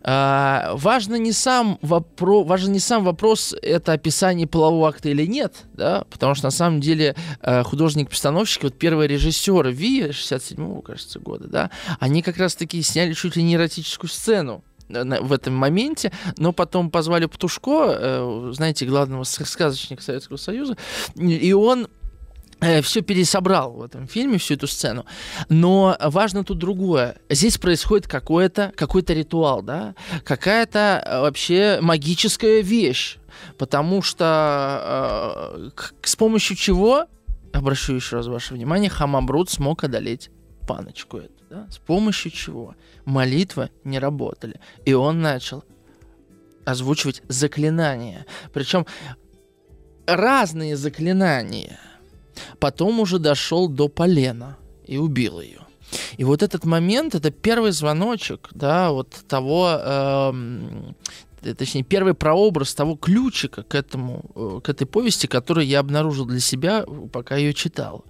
А, важно не сам вопрос, важен не сам вопрос, это описание полового акта или нет, да, потому что на самом деле э, художник-постановщик, вот первые режиссеры Ви 67-го, кажется, года, да, они как раз-таки сняли чуть ли не эротическую сцену в этом моменте, но потом позвали Птушко, э, знаете, главного сказочника Советского Союза, и он все пересобрал в этом фильме, всю эту сцену. Но важно тут другое. Здесь происходит какой-то какой ритуал, да? Какая-то э, вообще магическая вещь. Потому что э, с помощью чего, обращу еще раз ваше внимание, Хамабрут смог одолеть паночку эту. Да? С помощью чего? Молитвы не работали. И он начал озвучивать заклинания. Причем разные заклинания – Потом уже дошел до полена и убил ее. И вот этот момент, это первый звоночек, да, вот того, э, точнее, первый прообраз того ключика к этому, э, к этой повести, который я обнаружил для себя, пока ее читал.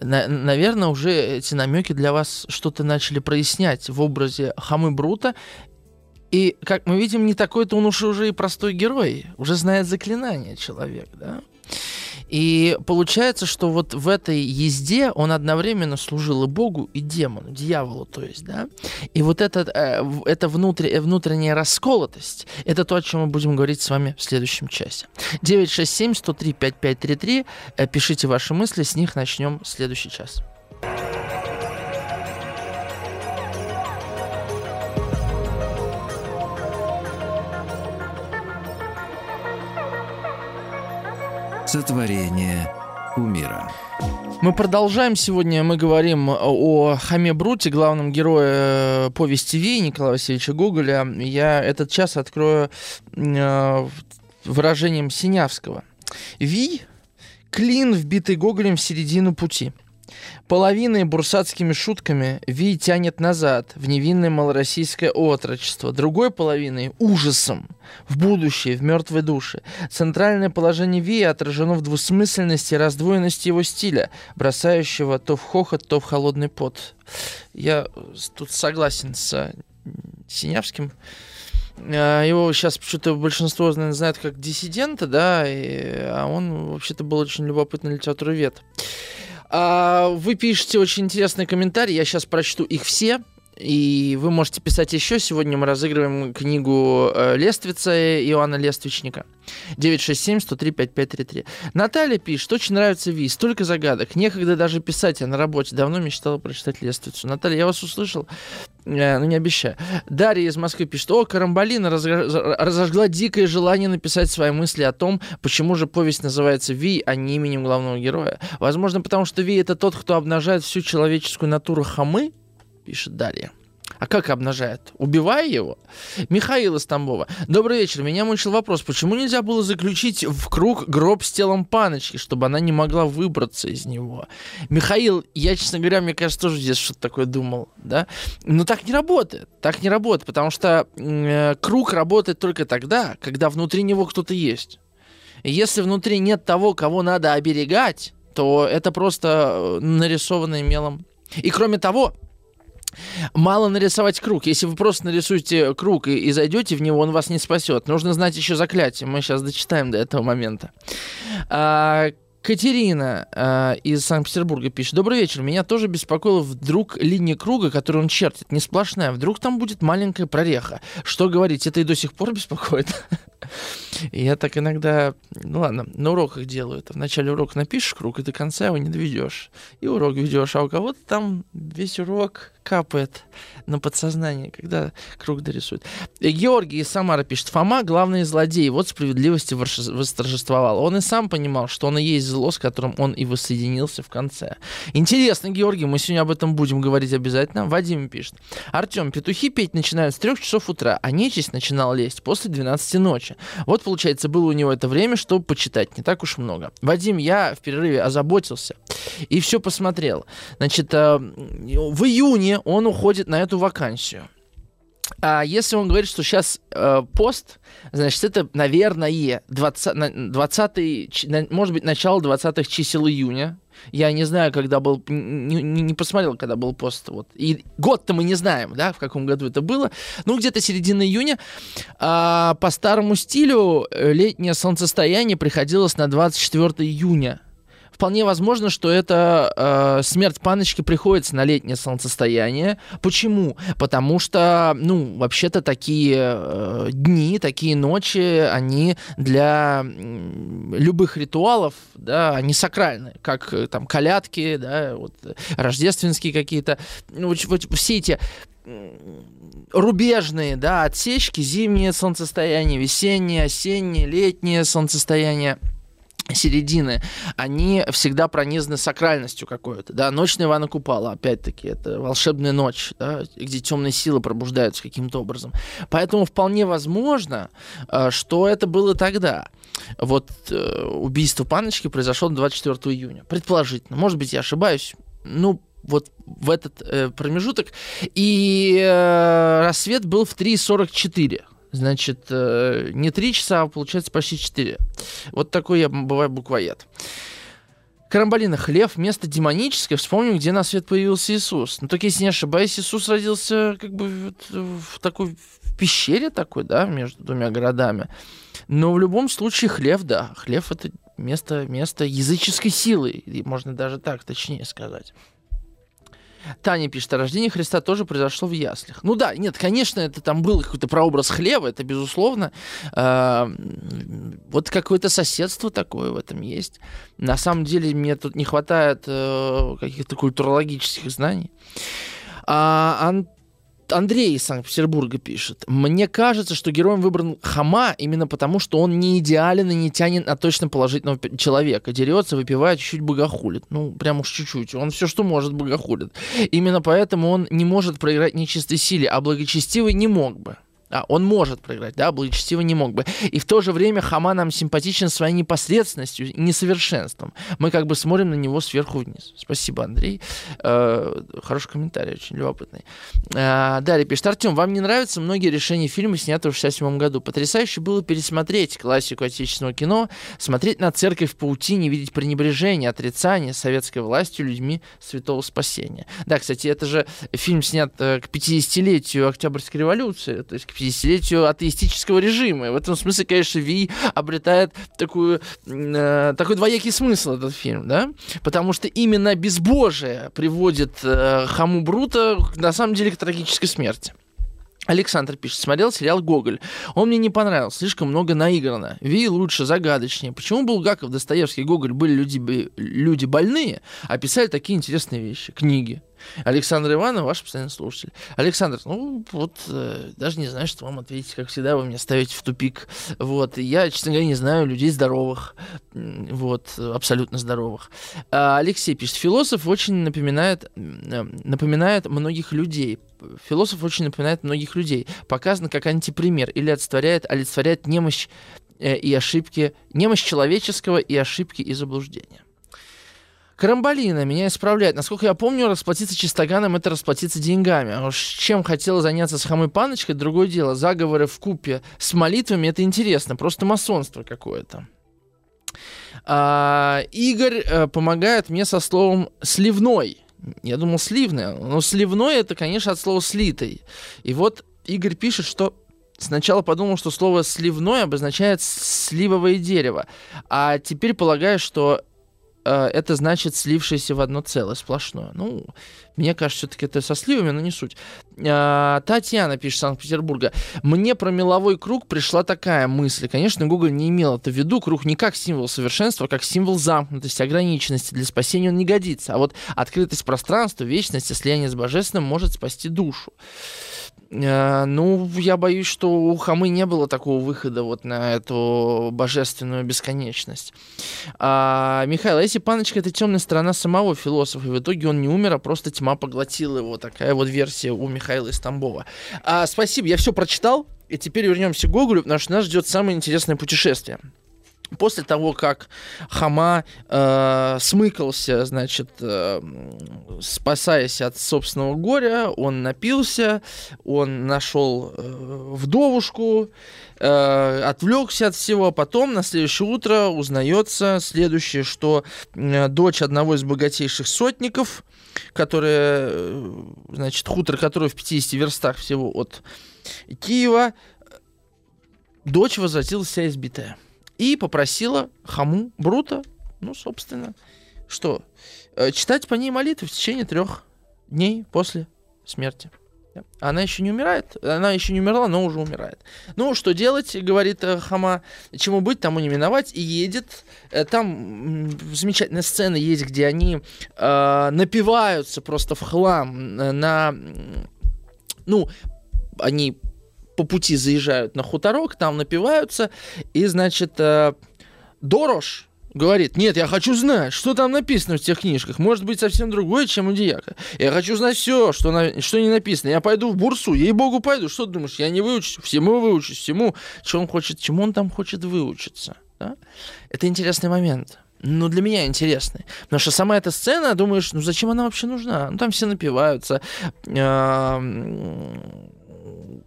На, наверное, уже эти намеки для вас что-то начали прояснять в образе Хамы Брута. И, как мы видим, не такой-то он уж уже и простой герой, уже знает заклинание человек, да. И получается, что вот в этой езде он одновременно служил и Богу, и демону, дьяволу, то есть, да. И вот этот, э, эта внутрь, внутренняя расколотость, это то, о чем мы будем говорить с вами в следующем часе. 967-103-5533, э, пишите ваши мысли, с них начнем следующий час. Сотворение умира. Мы продолжаем сегодня, мы говорим о Хаме Бруте, главном герое э, повести Ви Николая Васильевича Гоголя. Я этот час открою э, выражением Синявского. Ви – клин, вбитый Гоголем в середину пути – Половиной бурсатскими шутками Ви тянет назад в невинное малороссийское отрочество, другой половиной – ужасом в будущее, в мертвой душе. Центральное положение Ви отражено в двусмысленности и раздвоенности его стиля, бросающего то в хохот, то в холодный пот. Я тут согласен с Синявским. А, его сейчас почему-то большинство наверное, знает как диссидента, да, и, а он вообще-то был очень любопытный литературовед. Вы пишете очень интересные комментарии, я сейчас прочту их все. И вы можете писать еще. Сегодня мы разыгрываем книгу э, Лествица Иоанна Лествичника. 967-103-5533. Наталья пишет, очень нравится Ви, столько загадок. Некогда даже писать, я на работе давно мечтала прочитать Лествицу. Наталья, я вас услышал, э, ну не обещаю. Дарья из Москвы пишет, о, Карамбалина разожгла дикое желание написать свои мысли о том, почему же повесть называется Ви, а не именем главного героя. Возможно, потому что Ви это тот, кто обнажает всю человеческую натуру хамы, пишет Дарья. А как обнажает? Убивая его? Михаил из Тамбова. Добрый вечер. Меня мучил вопрос, почему нельзя было заключить в круг гроб с телом паночки, чтобы она не могла выбраться из него? Михаил, я, честно говоря, мне кажется, тоже здесь что-то такое думал, да? Но так не работает. Так не работает, потому что э, круг работает только тогда, когда внутри него кто-то есть. Если внутри нет того, кого надо оберегать, то это просто э, нарисованное мелом. И кроме того, Мало нарисовать круг. Если вы просто нарисуете круг и, и зайдете в него, он вас не спасет. Нужно знать еще заклятие. Мы сейчас дочитаем до этого момента. А, Катерина э, из Санкт-Петербурга пишет. Добрый вечер. Меня тоже беспокоило вдруг линия круга, которую он чертит, не сплошная. Вдруг там будет маленькая прореха. Что говорить, это и до сих пор беспокоит? Я так иногда, ну ладно, на уроках делаю это. В начале урока напишешь круг, и до конца его не доведешь. И урок ведешь, а у кого-то там весь урок капает на подсознание, когда круг дорисует. Георгий из Самары пишет, Фома главный злодей, вот справедливости восторжествовал. Он и сам понимал, что он и есть зло, с которым он и воссоединился в конце. Интересно, Георгий, мы сегодня об этом будем говорить обязательно. Вадим пишет, Артем, петухи петь начинают с трех часов утра, а нечисть начинала лезть после 12 ночи. Вот, получается, было у него это время, чтобы почитать, не так уж много. Вадим, я в перерыве озаботился и все посмотрел. Значит, э, в июне он уходит на эту вакансию. А если он говорит, что сейчас э, пост, значит, это, наверное, 20, 20 может быть, начало 20-х чисел июня. Я не знаю, когда был, не, не посмотрел, когда был пост. Вот. И год-то мы не знаем, да, в каком году это было. Ну, где-то середина июня. А, по старому стилю э, летнее солнцестояние приходилось на 24 июня вполне возможно, что это э, смерть паночки приходится на летнее солнцестояние. Почему? Потому что, ну, вообще-то такие э, дни, такие ночи, они для э, любых ритуалов, да, они сакральны, как э, там колядки, да, вот рождественские какие-то, ну, вот, вот все эти рубежные, да, отсечки, зимнее солнцестояние, весеннее, осеннее, летнее солнцестояние – середины, они всегда пронизаны сакральностью какой-то, да, ночь на Ивана Купала, опять-таки, это волшебная ночь, да, где темные силы пробуждаются каким-то образом. Поэтому вполне возможно, э, что это было тогда. Вот э, убийство Паночки произошло 24 июня, предположительно. Может быть, я ошибаюсь, ну, вот в этот э, промежуток. И э, рассвет был в 3.44 Значит, э, не три часа, а получается почти четыре. Вот такой я бываю буквоед. Карамбалина, хлев, место демоническое. Вспомним, где на свет появился Иисус. Ну, так если не ошибаюсь, Иисус родился как бы в такой в пещере такой, да, между двумя городами. Но в любом случае хлев, да, хлев это место, место языческой силы, можно даже так точнее сказать. Таня пишет, а рождение Христа тоже произошло в яслях. Ну да, нет, конечно, это там был какой-то прообраз хлеба, это безусловно. Э, вот какое-то соседство такое в этом есть. На самом деле мне тут не хватает э, каких-то культурологических знаний. А, Ан Андрей из Санкт-Петербурга пишет. Мне кажется, что героем выбран Хама именно потому, что он не идеален и не тянет на точно положительного человека. Дерется, выпивает, чуть-чуть богохулит. Ну, прям уж чуть-чуть. Он все, что может, богохулит. Именно поэтому он не может проиграть нечистой силе, а благочестивый не мог бы. Он может проиграть, да, благочестиво не мог бы. И в то же время Хама нам симпатичен своей непосредственностью несовершенством. Мы как бы смотрим на него сверху вниз. Спасибо, Андрей. Э, хороший комментарий, очень любопытный. Э, далее пишет. Артем, вам не нравятся многие решения фильма, снятого в 67 году? Потрясающе было пересмотреть классику отечественного кино, смотреть на церковь в паутине, видеть пренебрежение, отрицание советской властью людьми святого спасения. Да, кстати, это же фильм снят э, к 50-летию Октябрьской революции, то есть к 50-летию атеистического режима. И в этом смысле, конечно, Ви обретает такую, э, такой двоякий смысл этот фильм, да? Потому что именно безбожие приводит э, Хаму Брута, на самом деле, к трагической смерти. Александр пишет, смотрел сериал «Гоголь». Он мне не понравился, слишком много наиграно. Ви лучше, загадочнее. Почему Булгаков, Достоевский Гоголь были люди, люди больные, а писали такие интересные вещи, книги? Александр Иванов, ваш постоянный слушатель. Александр, ну вот э, даже не знаю, что вам ответить. Как всегда, вы меня ставите в тупик. Вот. Я, честно говоря, не знаю людей здоровых. Вот. Абсолютно здоровых. А Алексей пишет, философ очень напоминает, э, напоминает многих людей. Философ очень напоминает многих людей. Показано как антипример или олицетворяет, олицетворяет немощь э, и ошибки, немощь человеческого и ошибки и заблуждения. Карамбалина меня исправляет. Насколько я помню, расплатиться чистоганом — это расплатиться деньгами. А уж чем хотела заняться с Хамой Паночкой, другое дело. Заговоры в купе с молитвами — это интересно. Просто масонство какое-то. А, Игорь а, помогает мне со словом «сливной». Я думал «сливное». Но «сливной» — это, конечно, от слова «слитый». И вот Игорь пишет, что Сначала подумал, что слово «сливной» обозначает сливовое дерево, а теперь полагаю, что это значит слившееся в одно целое, сплошное. Ну, мне кажется, все-таки это со сливами, но не суть. А, Татьяна пишет Санкт-Петербурга. Мне про меловой круг пришла такая мысль. Конечно, Google не имел это в виду. Круг не как символ совершенства, а как символ замкнутости, ограниченности. Для спасения он не годится. А вот открытость пространства, вечность, слияние с божественным может спасти душу. Э, ну, я боюсь, что у Хамы не было такого выхода вот на эту божественную бесконечность. А, Михаил, а если паночка это темная сторона самого философа, и в итоге он не умер, а просто тьма поглотила его. Такая вот версия у Михаила из Тамбова. А, спасибо, я все прочитал, и теперь вернемся к Гоголю, потому что нас ждет самое интересное путешествие. После того, как Хама э, смыкался, значит, э, спасаясь от собственного горя, он напился, он нашел э, вдовушку, э, отвлекся от всего, а потом на следующее утро узнается следующее, что э, дочь одного из богатейших сотников, которая, э, значит, хутор, который в 50 верстах всего от Киева, дочь возвратилась вся избитая и попросила Хаму Брута, ну, собственно, что, э, читать по ней молитвы в течение трех дней после смерти. Она еще не умирает, она еще не умерла, но уже умирает. Ну, что делать, говорит э, Хама, чему быть, тому не миновать, и едет. Э, там замечательная сцена есть, где они э, напиваются просто в хлам на... Ну, они по пути заезжают на хуторок, там напиваются, и, значит, э, Дорош говорит, нет, я хочу знать, что там написано в тех книжках. Может быть, совсем другое, чем у Дияка. Я хочу знать все, что, на, что не написано. Я пойду в бурсу, ей-богу, пойду. Что ты думаешь, я не выучусь? Всему выучусь, всему, что он хочет, чему он там хочет выучиться. Да? Это интересный момент ну, для меня интересный. Потому что сама эта сцена, думаешь, ну, зачем она вообще нужна? Ну, там все напиваются.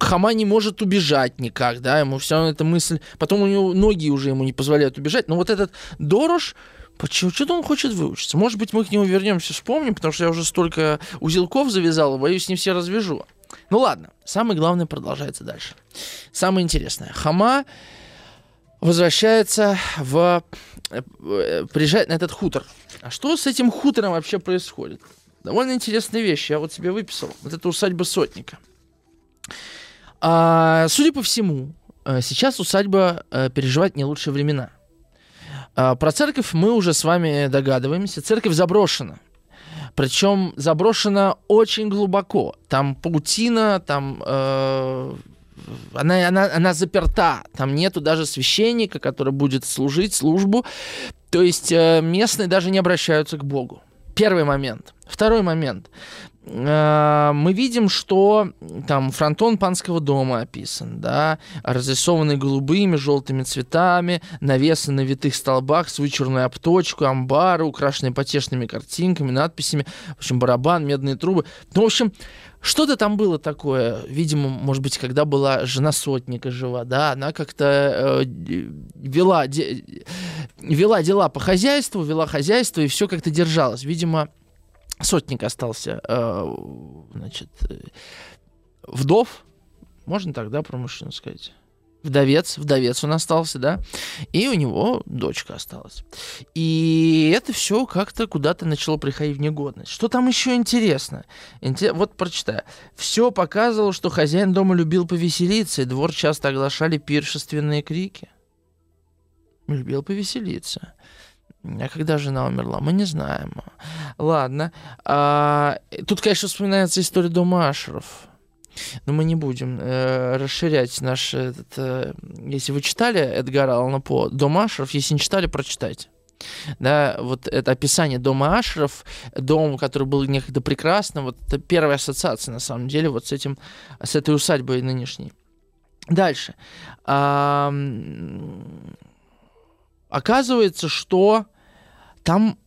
Хама не может убежать никак, да, ему все равно эта мысль... Потом у него ноги уже ему не позволяют убежать. Но вот этот Дорош, Почему? Что-то он хочет выучиться. Может быть, мы к нему вернемся, вспомним, потому что я уже столько узелков завязал, боюсь, не все развяжу. Ну ладно, самое главное продолжается дальше. Самое интересное. Хама возвращается в... Э, приезжает на этот хутор. А что с этим хутором вообще происходит? Довольно интересная вещь. Я вот себе выписал. Вот это усадьба сотника. А, судя по всему, э, сейчас усадьба э, переживает не лучшие времена. А, про церковь мы уже с вами догадываемся. Церковь заброшена. Причем заброшена очень глубоко. Там паутина, там э, она, она, она заперта. Там нету даже священника, который будет служить службу. То есть э, местные даже не обращаются к Богу. Первый момент. Второй момент. Э, мы видим, что там фронтон панского дома описан, да, разрисованный голубыми, желтыми цветами, навесы на витых столбах с вычурной обточкой, амбары, украшенные потешными картинками, надписями, в общем, барабан, медные трубы. Ну, в общем, что-то там было такое, видимо, может быть, когда была жена сотника жива, да, она как-то э, вела, де, вела дела по хозяйству, вела хозяйство, и все как-то держалось. Видимо, сотник остался, э, значит, э, вдов, Можно тогда про мужчину сказать вдовец, вдовец он остался, да, и у него дочка осталась. И это все как-то куда-то начало приходить в негодность. Что там еще интересно? Интер... Вот прочитаю. Все показывало, что хозяин дома любил повеселиться, и двор часто оглашали пиршественные крики. Любил повеселиться. А когда жена умерла, мы не знаем. Ладно. А, тут, конечно, вспоминается история дома Ашеров но мы не будем э, расширять наш этот... Э, если вы читали Эдгара Алана По «Дом Ашеров», если не читали, прочитайте. Да, вот это описание дома Ашеров, дом, который был некогда прекрасным, вот это первая ассоциация, на самом деле, вот с этим, с этой усадьбой нынешней. Дальше. А, оказывается, что там,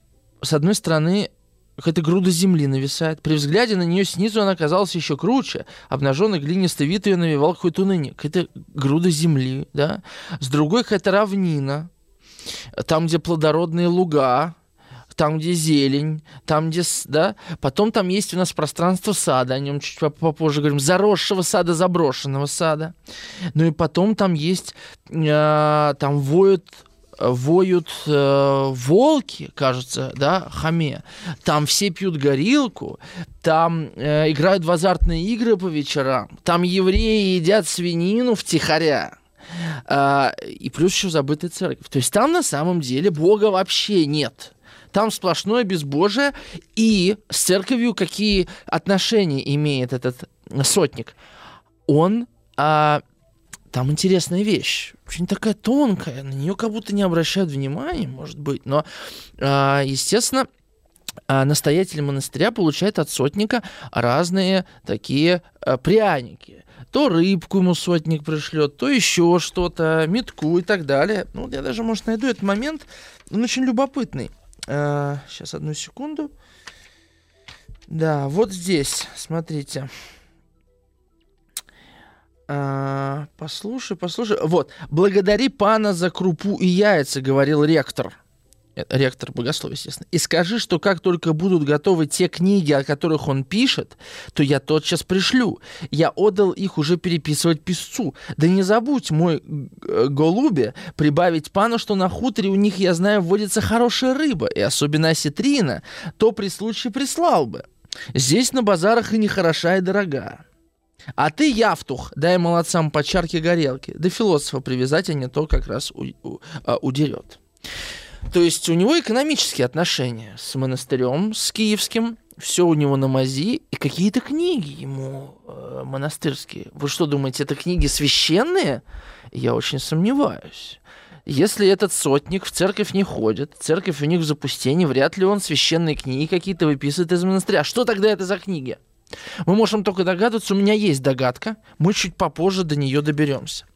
с одной стороны, какая-то груда земли нависает. При взгляде на нее снизу она казалась еще круче. Обнаженный глинистый вид ее навевал какой-то уныние. Какая-то груда земли, да. С другой какая-то равнина. Там, где плодородные луга, там, где зелень, там, где, да, потом там есть у нас пространство сада, о нем чуть попозже говорим, заросшего сада, заброшенного сада. Ну и потом там есть, э, там воют воют э, волки, кажется, да, хаме. Там все пьют горилку, там э, играют в азартные игры по вечерам, там евреи едят свинину втихаря. Э, и плюс еще забытая церковь. То есть там на самом деле Бога вообще нет. Там сплошное безбожие. И с церковью какие отношения имеет этот сотник? Он а, там интересная вещь, очень такая тонкая, на нее как будто не обращают внимания, может быть, но, а, естественно, а, настоятель монастыря получает от сотника разные такие а, пряники. То рыбку ему сотник пришлет, то еще что-то, метку и так далее. Ну, я даже, может, найду этот момент. Он очень любопытный. Сейчас, одну секунду. Да, вот здесь, смотрите. А, послушай, послушай. Вот. Благодари пана за крупу и яйца, говорил ректор. Э, ректор богословия, естественно. И скажи, что как только будут готовы те книги, о которых он пишет, то я тотчас пришлю. Я отдал их уже переписывать писцу. Да не забудь, мой э, голубе, прибавить пану, что на хуторе у них, я знаю, водится хорошая рыба, и особенно осетрина, то при случае прислал бы. Здесь на базарах и не хороша, и дорога. А ты, Яфтух, дай молодцам по чарке горелки. Да философа привязать, а не то как раз у, у, а, удерет. То есть у него экономические отношения с монастырем, с киевским, все у него на мази, и какие-то книги ему э, монастырские. Вы что думаете, это книги священные? Я очень сомневаюсь. Если этот сотник в церковь не ходит, церковь у них в запустении, вряд ли он священные книги какие-то выписывает из монастыря. Что тогда это за книги? Мы можем только догадываться, у меня есть догадка, мы чуть попозже до нее доберемся.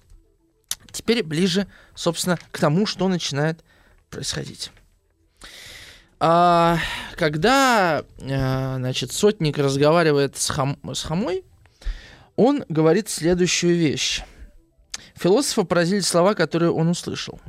Теперь ближе, собственно, к тому, что начинает происходить. А, когда, а, значит, сотник разговаривает с, хам, с Хамой, он говорит следующую вещь. Философа поразили слова, которые он услышал.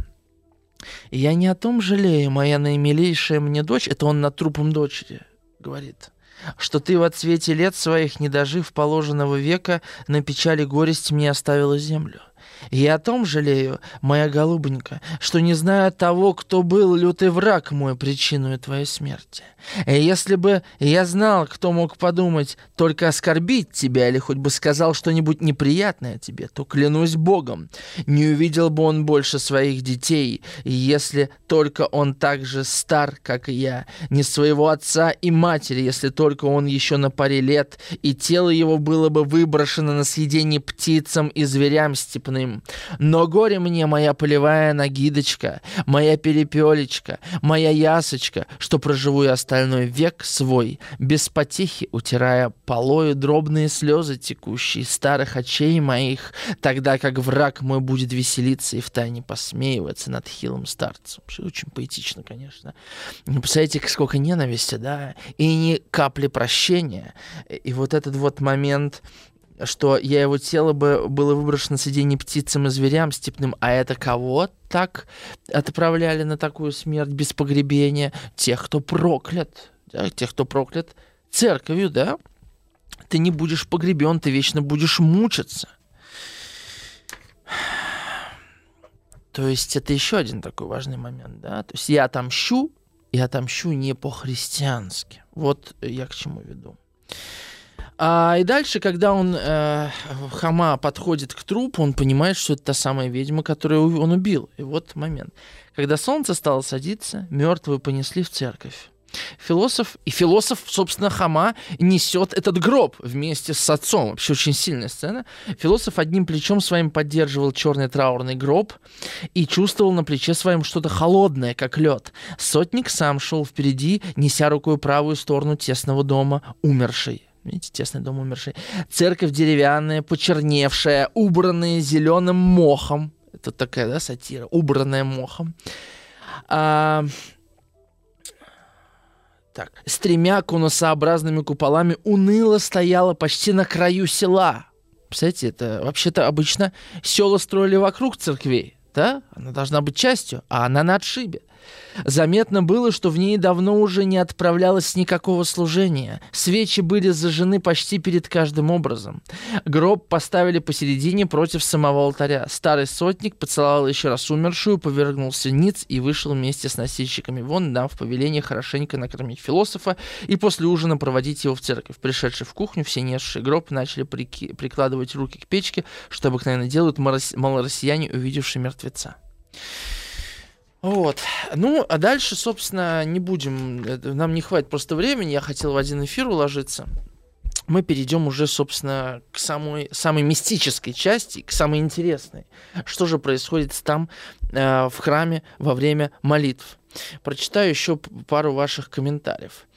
«Я не о том жалею, моя наимилейшая мне дочь», это он над трупом дочери говорит, что ты в отсвете лет своих, не дожив положенного века, на печали горесть мне оставила землю. Я о том жалею, моя голубонька, что не знаю того, кто был лютый враг мой причиной твоей смерти. И если бы я знал, кто мог подумать только оскорбить тебя или хоть бы сказал что-нибудь неприятное тебе, то клянусь Богом, не увидел бы он больше своих детей, если только он так же стар, как и я, не своего отца и матери, если только он еще на паре лет, и тело его было бы выброшено на съедение птицам и зверям степным, ним. Но горе мне, моя полевая нагидочка, моя перепелечка, моя ясочка, что проживу я остальной век свой, без потехи, утирая полою дробные слезы текущие старых очей моих, тогда как враг мой будет веселиться и втайне посмеиваться над хилым старцем. Очень поэтично, конечно. Представляете, сколько ненависти, да, и ни капли прощения. И вот этот вот момент что я его тело бы было выброшено сиденье птицам и зверям степным, а это кого так отправляли на такую смерть без погребения? Тех, кто проклят, да? тех, кто проклят церковью, да? Ты не будешь погребен, ты вечно будешь мучиться. То есть это еще один такой важный момент, да? То есть я отомщу, и отомщу не по-христиански. Вот я к чему веду. А, и дальше, когда он, э, Хама подходит к трупу, он понимает, что это та самая ведьма, которую он убил. И вот момент. Когда солнце стало садиться, мертвую понесли в церковь. Философ, и философ, собственно, Хама несет этот гроб вместе с отцом. Вообще очень сильная сцена. Философ одним плечом своим поддерживал черный траурный гроб и чувствовал на плече своем что-то холодное, как лед. Сотник сам шел впереди, неся рукой правую сторону тесного дома умершей. Видите, тесный дом умершей. Церковь деревянная, почерневшая, убранная зеленым мохом. Это такая, да, сатира. Убранная мохом. А, так, с тремя конусообразными куполами уныло стояла почти на краю села. Представляете, это вообще-то обычно села строили вокруг церквей, да? Она должна быть частью, а она на отшибе. Заметно было, что в ней давно уже не отправлялось никакого служения. Свечи были зажжены почти перед каждым образом. Гроб поставили посередине против самого алтаря. Старый сотник поцеловал еще раз умершую, повергнулся ниц и вышел вместе с носильщиками вон, дав повеление хорошенько накормить философа и после ужина проводить его в церковь. Пришедшие в кухню, все несшие гроб начали прики- прикладывать руки к печке, что обыкновенно делают малороссияне, увидевшие мертвеца. Вот. Ну, а дальше, собственно, не будем... Нам не хватит просто времени. Я хотел в один эфир уложиться. Мы перейдем уже, собственно, к самой, самой мистической части, к самой интересной. Что же происходит там, э, в храме, во время молитв. Прочитаю еще пару ваших комментариев.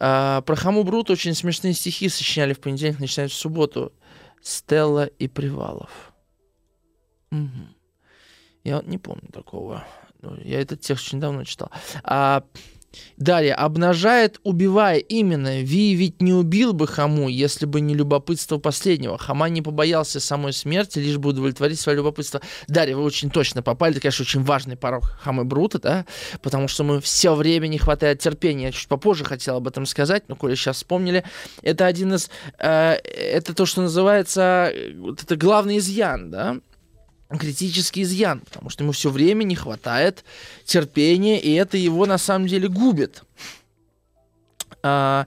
Э, про Хаму Брут очень смешные стихи сочиняли в понедельник, начинают в субботу. Стелла и Привалов. Угу. Я не помню такого ну, я этот текст очень давно читал. А, далее. Обнажает, убивая именно. Ви ведь не убил бы Хаму, если бы не любопытство последнего. Хама не побоялся самой смерти, лишь бы удовлетворить свое любопытство. Далее, вы очень точно попали. Это, конечно, очень важный порог Хамы Брута, да, потому что мы все время не хватает терпения. Я чуть попозже хотел об этом сказать, но коли сейчас вспомнили. Это один из... Э, это то, что называется... Вот это главный изъян, да, критический изъян, потому что ему все время не хватает терпения, и это его на самом деле губит. А,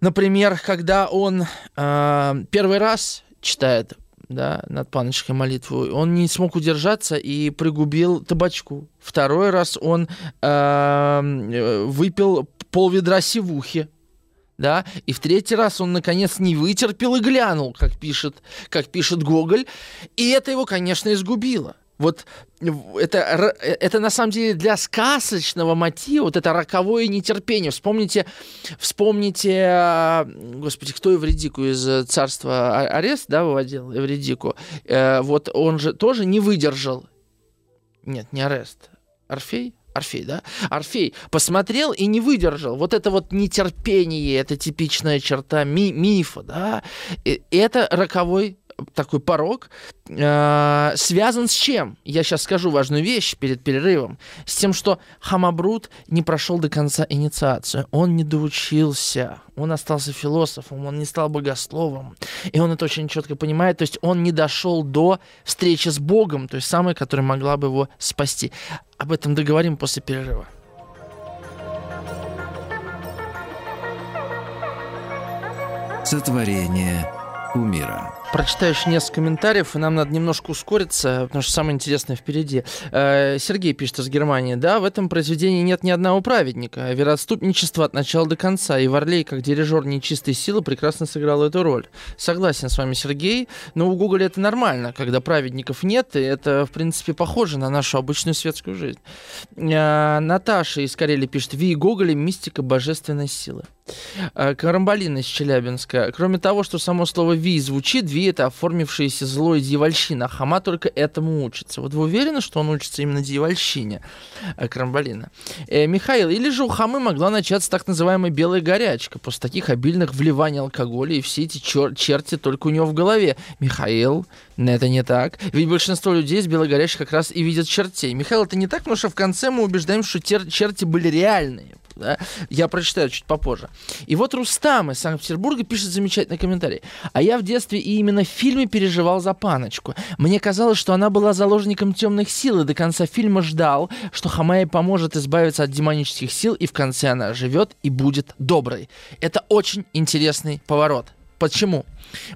например, когда он а, первый раз читает да, над паночкой молитву, он не смог удержаться и пригубил табачку. Второй раз он а, выпил пол ведра сивухи да, и в третий раз он наконец не вытерпел и глянул, как пишет, как пишет Гоголь, и это его, конечно, изгубило. Вот это, это на самом деле для сказочного мотива, вот это роковое нетерпение. Вспомните, вспомните, а, господи, кто Эвредику из царства Арест, да, выводил Эвредику. Э, вот он же тоже не выдержал. Нет, не Арест. Орфей? Орфей, да? Орфей посмотрел и не выдержал. Вот это вот нетерпение, это типичная черта ми мифа, да? И это роковой такой порог э, связан с чем? Я сейчас скажу важную вещь перед перерывом. С тем, что Хамабрут не прошел до конца инициацию. Он не доучился. Он остался философом, он не стал богословом. И он это очень четко понимает. То есть он не дошел до встречи с Богом, то есть самой, которая могла бы его спасти. Об этом договорим после перерыва. Сотворение умира. Прочитаю еще несколько комментариев, и нам надо немножко ускориться, потому что самое интересное впереди. Э, Сергей пишет из Германии. Да, в этом произведении нет ни одного праведника. Вероотступничество от начала до конца. И Варлей, как дирижер нечистой силы, прекрасно сыграл эту роль. Согласен с вами, Сергей. Но у Google это нормально, когда праведников нет, и это, в принципе, похоже на нашу обычную светскую жизнь. Э, Наташа из Карелии пишет. Ви Гоголе мистика божественной силы. Э, Карамбалина из Челябинска. Кроме того, что само слово «ви» звучит, «ви» это оформившаяся злой дьявольщина, а Хама только этому учится. Вот вы уверены, что он учится именно дьявольщине э, Крамбалина? Э, Михаил, или же у Хамы могла начаться так называемая белая горячка после таких обильных вливаний алкоголя, и все эти чер- черти только у него в голове. Михаил, это не так. Ведь большинство людей с белой горячей как раз и видят чертей. Михаил, это не так, потому что в конце мы убеждаем, что черти были реальные Да? Я прочитаю чуть попозже. И вот Рустам из Санкт-Петербурга пишет замечательный комментарий. А я в детстве и именно в фильме переживал за Паночку. Мне казалось, что она была заложником темных сил, и до конца фильма ждал, что Хамая поможет избавиться от демонических сил, и в конце она живет и будет доброй. Это очень интересный поворот. Почему?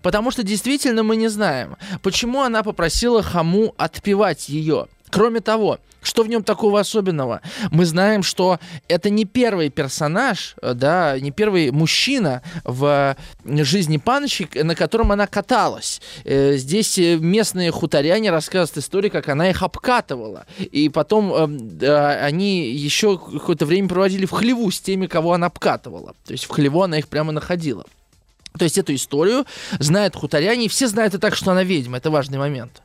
Потому что действительно мы не знаем, почему она попросила Хаму отпевать ее. Кроме того, что в нем такого особенного? Мы знаем, что это не первый персонаж, да, не первый мужчина в жизни Паночки, на котором она каталась. Э, здесь местные хуторяне рассказывают историю, как она их обкатывала. И потом э, они еще какое-то время проводили в хлеву с теми, кого она обкатывала. То есть в хлеву она их прямо находила. То есть эту историю знают хуторяне, и все знают и так, что она ведьма. Это важный момент.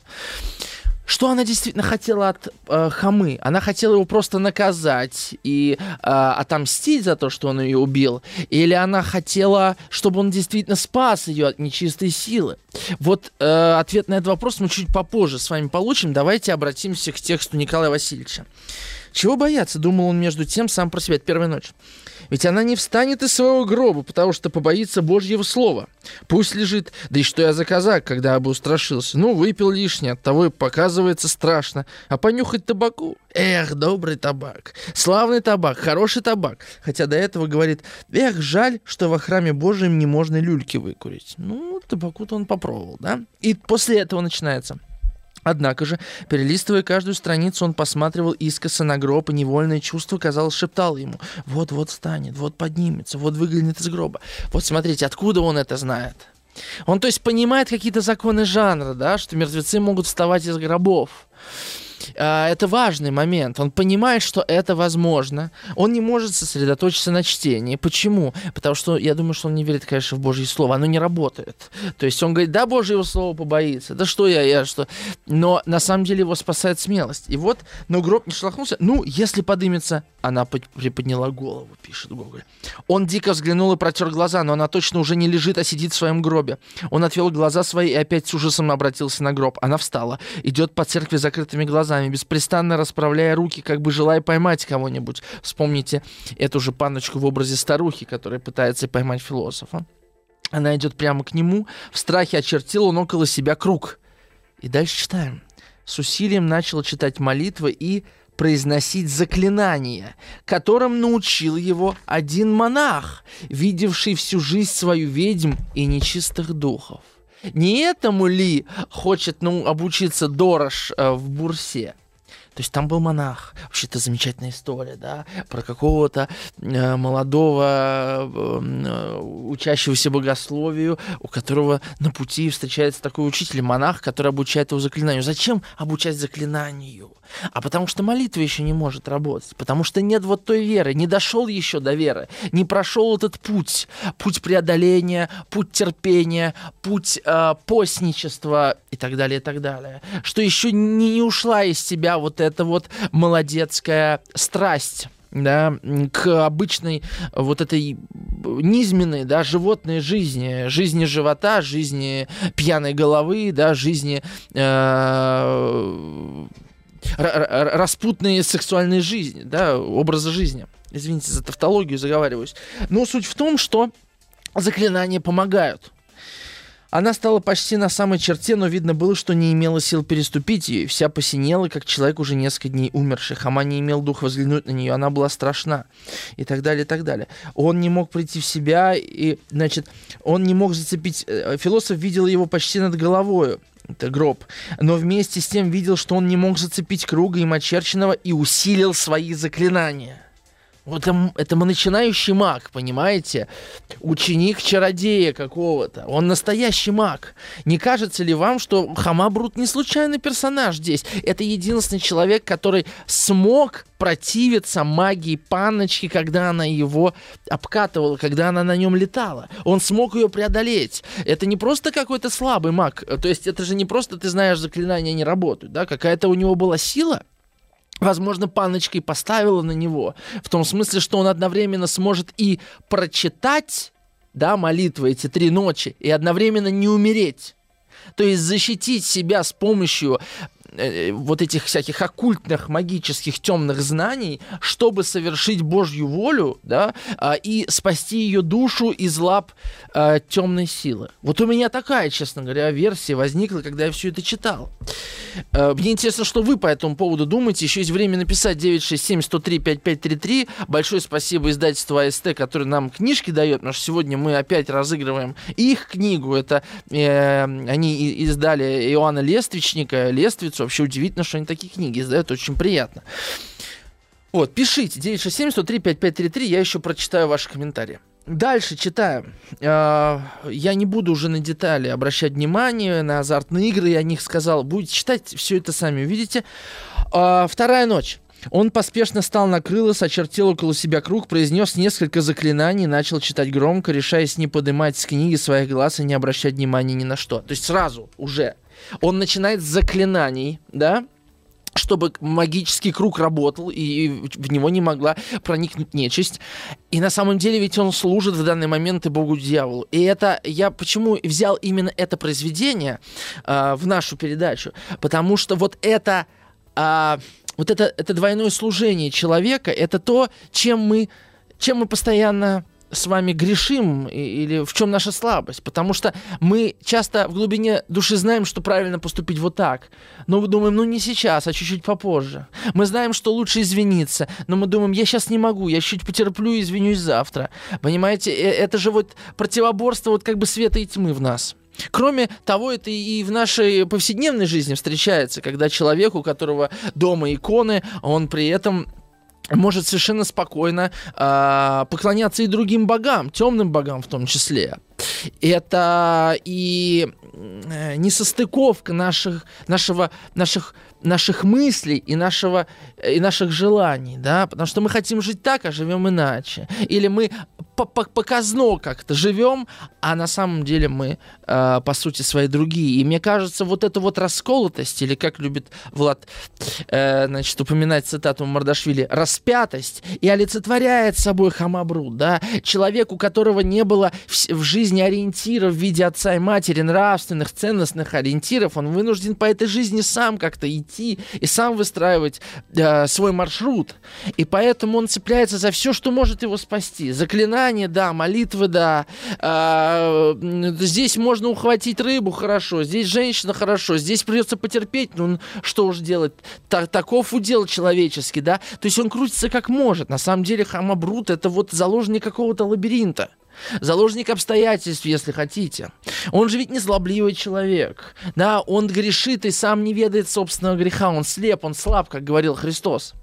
Что она действительно хотела от э, Хамы? Она хотела его просто наказать и э, отомстить за то, что он ее убил? Или она хотела, чтобы он действительно спас ее от нечистой силы? Вот э, ответ на этот вопрос мы чуть попозже с вами получим. Давайте обратимся к тексту Николая Васильевича. Чего бояться, думал он между тем сам про себя. Это первая ночь. Ведь она не встанет из своего гроба, потому что побоится Божьего слова. Пусть лежит. Да и что я за казак, когда бы устрашился? Ну, выпил лишнее, от того и показывается страшно. А понюхать табаку? Эх, добрый табак. Славный табак, хороший табак. Хотя до этого говорит, эх, жаль, что во храме Божьем не можно люльки выкурить. Ну, табаку-то он попробовал, да? И после этого начинается. Однако же, перелистывая каждую страницу, он посматривал искоса на гроб, и невольное чувство, казалось, шептало ему «Вот-вот станет, вот поднимется, вот выглянет из гроба». Вот смотрите, откуда он это знает? Он, то есть, понимает какие-то законы жанра, да, что мертвецы могут вставать из гробов. А, это важный момент. Он понимает, что это возможно. Он не может сосредоточиться на чтении. Почему? Потому что я думаю, что он не верит, конечно, в Божье Слово. Оно не работает. То есть он говорит, да, Божьего Слова побоится. Да что я, я что? Но на самом деле его спасает смелость. И вот, но гроб не шелохнулся. Ну, если подымется, она приподняла голову, пишет Гоголь. Он дико взглянул и протер глаза, но она точно уже не лежит, а сидит в своем гробе. Он отвел глаза свои и опять с ужасом обратился на гроб. Она встала, идет по церкви закрытыми глазами, беспрестанно расправляя руки, как бы желая поймать кого-нибудь. Вспомните эту же паночку в образе старухи, которая пытается поймать философа. Она идет прямо к нему, в страхе очертил он около себя круг. И дальше читаем. С усилием начал читать молитвы и произносить заклинания, которым научил его один монах, видевший всю жизнь свою ведьм и нечистых духов. Не этому ли хочет ну, обучиться Дорош э, в Бурсе? То есть там был монах. Вообще, это замечательная история, да, про какого-то э, молодого э, учащегося богословию, у которого на пути встречается такой учитель, монах, который обучает его заклинанию. Зачем обучать заклинанию? А потому что молитва еще не может работать, потому что нет вот той веры, не дошел еще до веры, не прошел этот путь, путь преодоления, путь терпения, путь э, постничества и так далее, и так далее. Что еще не, не ушла из себя вот эта вот молодецкая страсть да, к обычной вот этой низменной, да, животной жизни, жизни живота, жизни пьяной головы, да, жизни э, распутной сексуальной жизни, да, образа жизни. Извините за тавтологию, заговариваюсь. Но суть в том, что заклинания помогают. Она стала почти на самой черте, но видно было, что не имела сил переступить ее, вся посинела, как человек уже несколько дней умерший. Хама не имел духа взглянуть на нее, она была страшна. И так далее, и так далее. Он не мог прийти в себя, и, значит, он не мог зацепить... Э, философ видел его почти над головой это гроб, но вместе с тем видел, что он не мог зацепить круга им очерченного и усилил свои заклинания. Вот это, это начинающий маг, понимаете? Ученик чародея какого-то. Он настоящий маг. Не кажется ли вам, что Хамабрут не случайный персонаж здесь? Это единственный человек, который смог противиться магии паночки, когда она его обкатывала, когда она на нем летала. Он смог ее преодолеть. Это не просто какой-то слабый маг. То есть это же не просто ты знаешь, заклинания не работают, да? Какая-то у него была сила, возможно, паночкой поставила на него, в том смысле, что он одновременно сможет и прочитать, да, молитвы эти три ночи, и одновременно не умереть. То есть защитить себя с помощью вот этих всяких оккультных, магических, темных знаний, чтобы совершить Божью волю, да, а, и спасти ее душу из лап а, темной силы. Вот у меня такая, честно говоря, версия возникла, когда я все это читал. А, мне интересно, что вы по этому поводу думаете. Еще есть время написать 967-103-5533. Большое спасибо издательству АСТ, который нам книжки дает, потому что сегодня мы опять разыгрываем их книгу. Это э, они издали Иоанна Лествичника, Лествицу. Вообще удивительно, что они такие книги издают. Очень приятно. Вот, пишите 967-103-5533, я еще прочитаю ваши комментарии. Дальше читаем. А, я не буду уже на детали обращать внимание, на азартные игры, я о них сказал. Будете читать, все это сами увидите. А, вторая ночь. Он поспешно встал на крыло, сочертил около себя круг, произнес несколько заклинаний, начал читать громко, решаясь не поднимать с книги своих глаз и не обращать внимания ни на что. То есть сразу уже он начинает с заклинаний, да, чтобы магический круг работал, и в него не могла проникнуть нечисть. И на самом деле ведь он служит в данный момент и богу-дьяволу. И это я почему взял именно это произведение э, в нашу передачу? Потому что вот это... Э, вот это, это двойное служение человека, это то, чем мы, чем мы постоянно с вами грешим или в чем наша слабость. Потому что мы часто в глубине души знаем, что правильно поступить вот так. Но мы думаем, ну не сейчас, а чуть-чуть попозже. Мы знаем, что лучше извиниться, но мы думаем, я сейчас не могу, я чуть потерплю и извинюсь завтра. Понимаете, э, это же вот противоборство вот как бы света и тьмы в нас. Кроме того, это и в нашей повседневной жизни встречается, когда человек, у которого дома иконы, он при этом может совершенно спокойно э, поклоняться и другим богам, темным богам в том числе. Это и э, несостыковка наших, нашего, наших, наших мыслей и, нашего, и наших желаний, да, потому что мы хотим жить так, а живем иначе. Или мы показно как-то живем, а на самом деле мы, э, по сути, свои другие. И мне кажется, вот эта вот расколотость, или как любит Влад, э, значит, упоминать цитату Мардашвили, распятость и олицетворяет собой Хамабру, да, человек, у которого не было в, в жизни ориентиров в виде отца и матери, нравственных, ценностных ориентиров, он вынужден по этой жизни сам как-то идти и сам выстраивать э, свой маршрут. И поэтому он цепляется за все, что может его спасти. Заклинания, да, молитвы, да. А, здесь можно ухватить рыбу, хорошо. Здесь женщина, хорошо. Здесь придется потерпеть, ну что уж делать. Так, таков удел человеческий, да. То есть он крутится как может. На самом деле Хамабрут это вот заложник какого-то лабиринта. Заложник обстоятельств, если хотите. Он же ведь не злобливый человек. Да, он грешит и сам не ведает собственного греха. Он слеп, он слаб, как говорил Христос.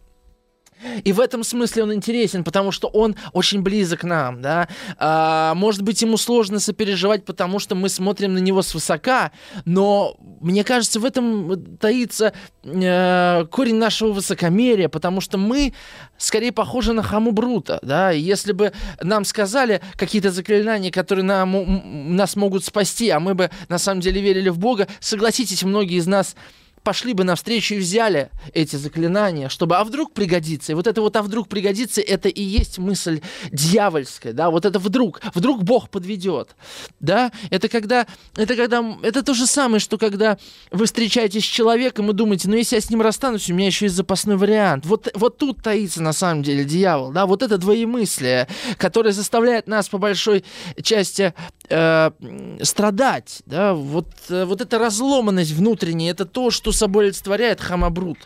И в этом смысле он интересен, потому что он очень близок к нам, да. А, может быть, ему сложно сопереживать, потому что мы смотрим на него свысока, но мне кажется, в этом таится э, корень нашего высокомерия, потому что мы скорее похожи на хаму Брута, да. Если бы нам сказали какие-то заклинания, которые нам, нас могут спасти, а мы бы на самом деле верили в Бога, согласитесь, многие из нас пошли бы навстречу и взяли эти заклинания, чтобы «а вдруг пригодится». И вот это вот «а вдруг пригодится» — это и есть мысль дьявольская, да, вот это «вдруг», вдруг Бог подведет, да, это когда, это когда, это то же самое, что когда вы встречаетесь с человеком и думаете, ну если я с ним расстанусь, у меня еще есть запасной вариант. Вот, вот тут таится на самом деле дьявол, да, вот это двоемыслие, которое заставляет нас по большой части э, страдать, да, вот, э, вот эта разломанность внутренняя, это то, что собой олицетворяет Хамабрут.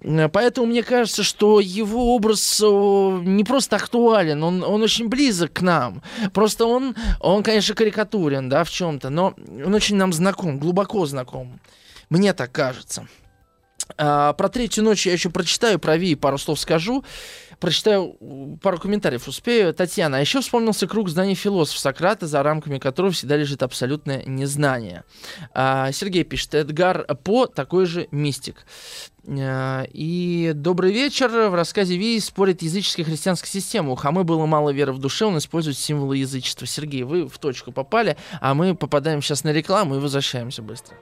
Э, поэтому мне кажется, что его образ не просто актуален, он, он очень близок к нам. Просто он, он, конечно, карикатурен, да, в чем-то, но он очень нам знаком, глубоко знаком. Мне так кажется. А, про третью ночь я еще прочитаю, про Ви пару слов скажу. Прочитаю пару комментариев, успею. Татьяна, а еще вспомнился круг знаний философ Сократа, за рамками которого всегда лежит абсолютное незнание. А, Сергей пишет, Эдгар По такой же мистик. А, и добрый вечер. В рассказе Ви спорит языческая христианская система. У Хамы было мало веры в душе, он использует символы язычества. Сергей, вы в точку попали, а мы попадаем сейчас на рекламу и возвращаемся быстро.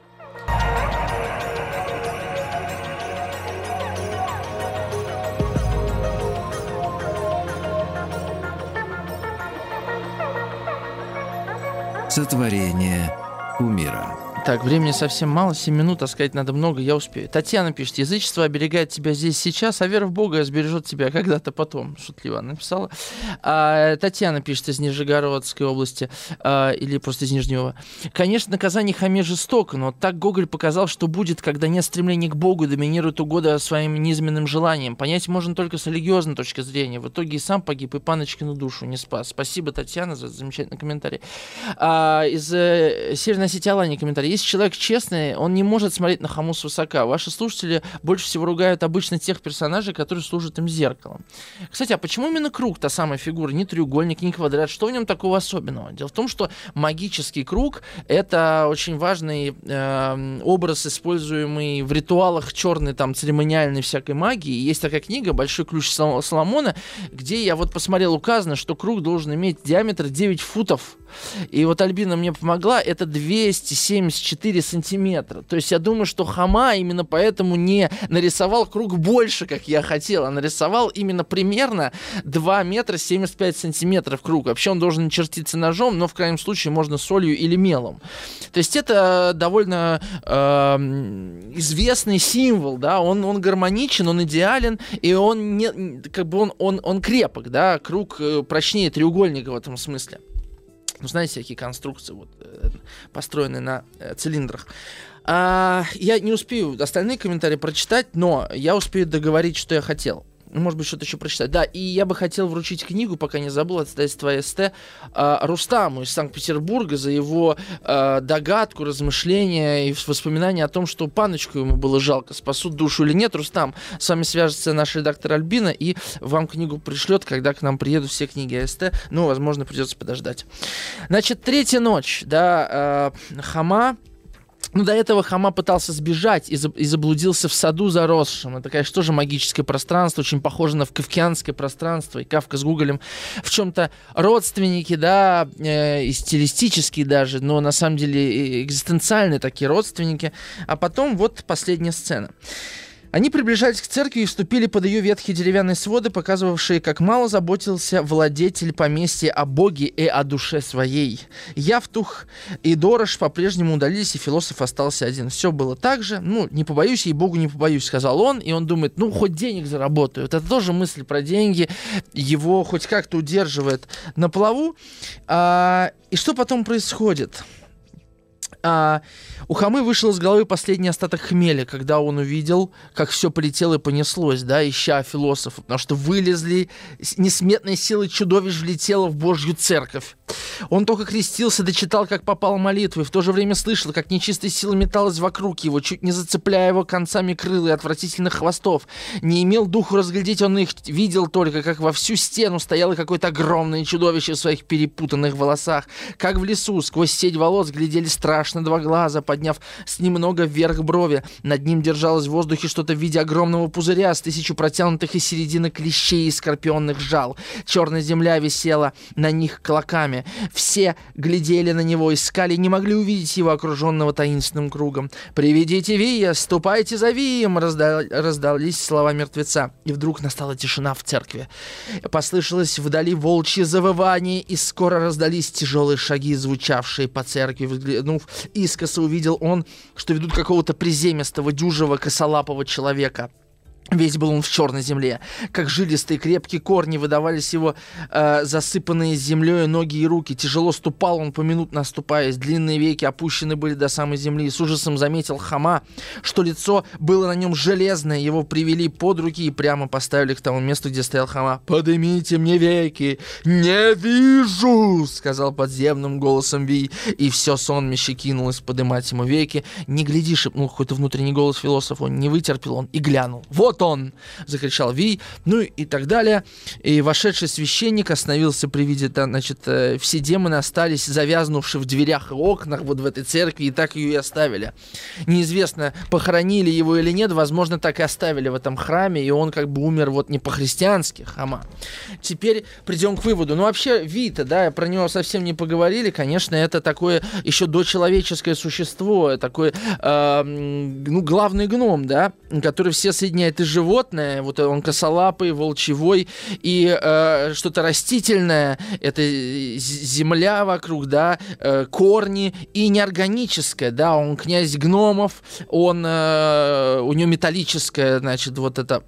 Сотворение умира. Так, времени совсем мало, 7 минут, а сказать надо много, я успею. Татьяна пишет, язычество оберегает тебя здесь сейчас, а вера в Бога сбережет тебя когда-то потом. Шутливо написала. А, Татьяна пишет из Нижегородской области, а, или просто из Нижнего. Конечно, наказание хаме жестоко, но так Гоголь показал, что будет, когда нет стремления к Богу, доминирует угода своим низменным желанием. Понять можно только с религиозной точки зрения. В итоге и сам погиб, и паночкину душу не спас. Спасибо, Татьяна, за замечательный комментарий. А, из э, Северной Осетии Алани комментарий если человек честный, он не может смотреть на хаму свысока. Ваши слушатели больше всего ругают обычно тех персонажей, которые служат им зеркалом. Кстати, а почему именно круг та самая фигура? Не треугольник, не квадрат. Что в нем такого особенного? Дело в том, что магический круг — это очень важный э, образ, используемый в ритуалах черной там церемониальной всякой магии. Есть такая книга «Большой ключ Соломона», где я вот посмотрел, указано, что круг должен иметь диаметр 9 футов и вот Альбина мне помогла, это 274 сантиметра. То есть я думаю, что Хама именно поэтому не нарисовал круг больше, как я хотел, а нарисовал именно примерно 2 метра 75 сантиметров круг. Вообще он должен чертиться ножом, но в крайнем случае можно солью или мелом. То есть это довольно э, известный символ, да, он, он гармоничен, он идеален, и он не, как бы он, он, он крепок, да, круг э, прочнее треугольника в этом смысле. Ну, знаете, всякие конструкции, вот, э, построенные на э, цилиндрах. А, я не успею остальные комментарии прочитать, но я успею договорить, что я хотел. Может быть, что-то еще прочитать. Да, и я бы хотел вручить книгу, пока не забыл, от издательства СТ, э, Рустаму из Санкт-Петербурга за его э, догадку, размышления и воспоминания о том, что паночку ему было жалко, спасут душу или нет. Рустам, с вами свяжется наш редактор Альбина и вам книгу пришлет, когда к нам приедут все книги СТ. Ну, возможно, придется подождать. Значит, третья ночь, да, э, Хама ну, до этого Хама пытался сбежать и, и заблудился в саду заросшем. Это, конечно, тоже магическое пространство, очень похоже на кавкианское пространство. И Кавка с Гуглем в чем-то родственники, да, э, и стилистические даже, но на самом деле экзистенциальные такие родственники. А потом вот последняя сцена. Они приближались к церкви и вступили под ее ветхие деревянные своды, показывавшие, как мало заботился владетель поместья о Боге и о душе своей. Явтух и Дорош по-прежнему удалились, и философ остался один. Все было так же. Ну, не побоюсь, и Богу не побоюсь, сказал он. И он думает, ну, хоть денег заработаю. Это тоже мысль про деньги. Его хоть как-то удерживает на плаву. А, и что потом происходит? А, у Хамы вышел из головы последний остаток хмеля, когда он увидел, как все полетело и понеслось, да, ища философов, потому что вылезли несметные силы чудовищ влетело в Божью церковь. Он только крестился, дочитал, как попал молитвы, в то же время слышал, как нечистая сила металась вокруг его, чуть не зацепляя его концами крыл и отвратительных хвостов. Не имел духу разглядеть он их, видел только, как во всю стену стояло какое-то огромное чудовище в своих перепутанных волосах, как в лесу сквозь сеть волос глядели страшно два глаза, подняв с немного вверх брови. Над ним держалось в воздухе что-то в виде огромного пузыря с тысячу протянутых из середины клещей и скорпионных жал. Черная земля висела на них клоками. Все глядели на него, искали, не могли увидеть его, окруженного таинственным кругом. «Приведите Вия, ступайте за Вием!» раздал, раздались слова мертвеца. И вдруг настала тишина в церкви. Послышалось вдали волчье завывание, и скоро раздались тяжелые шаги, звучавшие по церкви. Взглянув искоса, увидел он, что ведут какого-то приземистого, дюжего, косолапого человека. Весь был он в черной земле. Как жилистые крепкие корни выдавались его э, засыпанные землей ноги и руки. Тяжело ступал он, поминутно оступаясь. Длинные веки опущены были до самой земли. И с ужасом заметил Хама, что лицо было на нем железное. Его привели под руки и прямо поставили к тому месту, где стоял Хама. «Поднимите мне веки!» «Не вижу!» — сказал подземным голосом Вий. И все сонмище кинулось поднимать ему веки. «Не гляди!» — шепнул какой-то внутренний голос философа. Не вытерпел он и глянул. «Вот он!» — закричал Вий, ну и так далее. И вошедший священник остановился при виде, значит, э, все демоны остались завязнувши в дверях и окнах вот в этой церкви, и так ее и оставили. Неизвестно, похоронили его или нет, возможно, так и оставили в этом храме, и он как бы умер вот не по-христиански, хама. Теперь придем к выводу. Ну, вообще, Вита, да, про него совсем не поговорили, конечно, это такое еще дочеловеческое существо, такой, э, ну, главный гном, да, который все соединяет и животное, вот он косолапый, волчевой, и э, что-то растительное, это земля вокруг, да, э, корни, и неорганическое, да, он князь гномов, он, э, у него металлическое, значит, вот это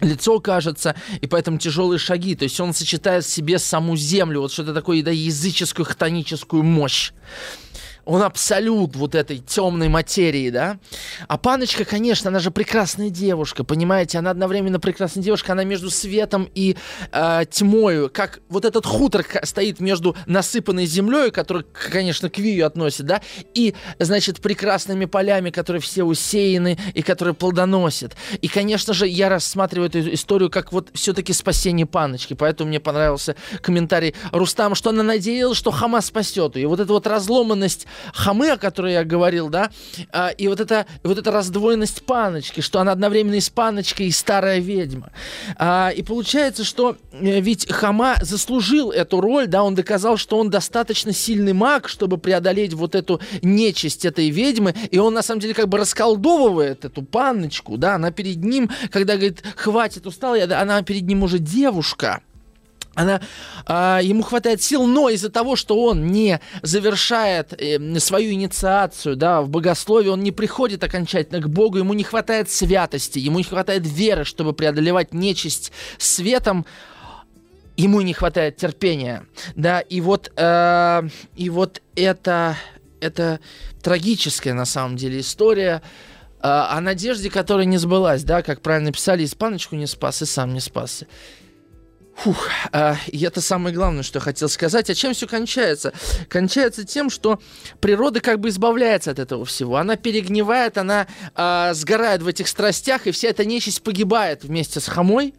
лицо кажется, и поэтому тяжелые шаги. То есть он сочетает в себе саму землю, вот что-то такое, да, языческую хтоническую мощь он абсолют вот этой темной материи, да. А Паночка, конечно, она же прекрасная девушка, понимаете, она одновременно прекрасная девушка, она между светом и э, тьмой, как вот этот хутор стоит между насыпанной землей, который, конечно, к Вию относит, да, и, значит, прекрасными полями, которые все усеяны и которые плодоносят. И, конечно же, я рассматриваю эту историю как вот все-таки спасение Паночки, поэтому мне понравился комментарий Рустама, что она надеялась, что Хама спасет ее. И вот эта вот разломанность хамы, о которой я говорил, да, а, и вот эта, вот эта раздвоенность паночки, что она одновременно и с паночкой, и старая ведьма. А, и получается, что э, ведь хама заслужил эту роль, да, он доказал, что он достаточно сильный маг, чтобы преодолеть вот эту нечисть этой ведьмы, и он на самом деле как бы расколдовывает эту паночку, да, она перед ним, когда говорит, хватит, устал я, она перед ним уже девушка, она, а, ему хватает сил, но из-за того, что он не завершает э, свою инициацию да, в богословии, он не приходит окончательно к Богу, ему не хватает святости, ему не хватает веры, чтобы преодолевать нечисть светом, ему не хватает терпения, да, и вот, э, и вот это, это трагическая на самом деле история, э, о надежде, которая не сбылась, да, как правильно писали, испаночку не спас и сам не спасся. Фух, а, и это самое главное, что я хотел сказать. А чем все кончается? Кончается тем, что природа как бы избавляется от этого всего. Она перегнивает, она а, сгорает в этих страстях, и вся эта нечисть погибает вместе с хомой.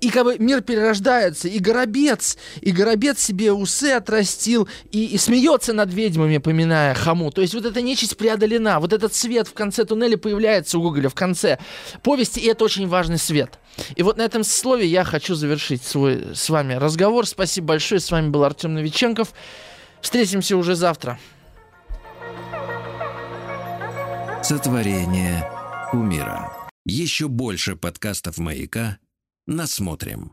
И как бы мир перерождается, и горобец, и горобец себе усы отрастил, и, и смеется над ведьмами, поминая хому. То есть вот эта нечисть преодолена, вот этот свет в конце туннеля появляется у Гоголя в конце повести, и это очень важный свет. И вот на этом слове я хочу завершить свой с вами разговор. Спасибо большое. С вами был Артем Новиченков. Встретимся уже завтра. Сотворение умира. Еще больше подкастов «Маяка» насмотрим.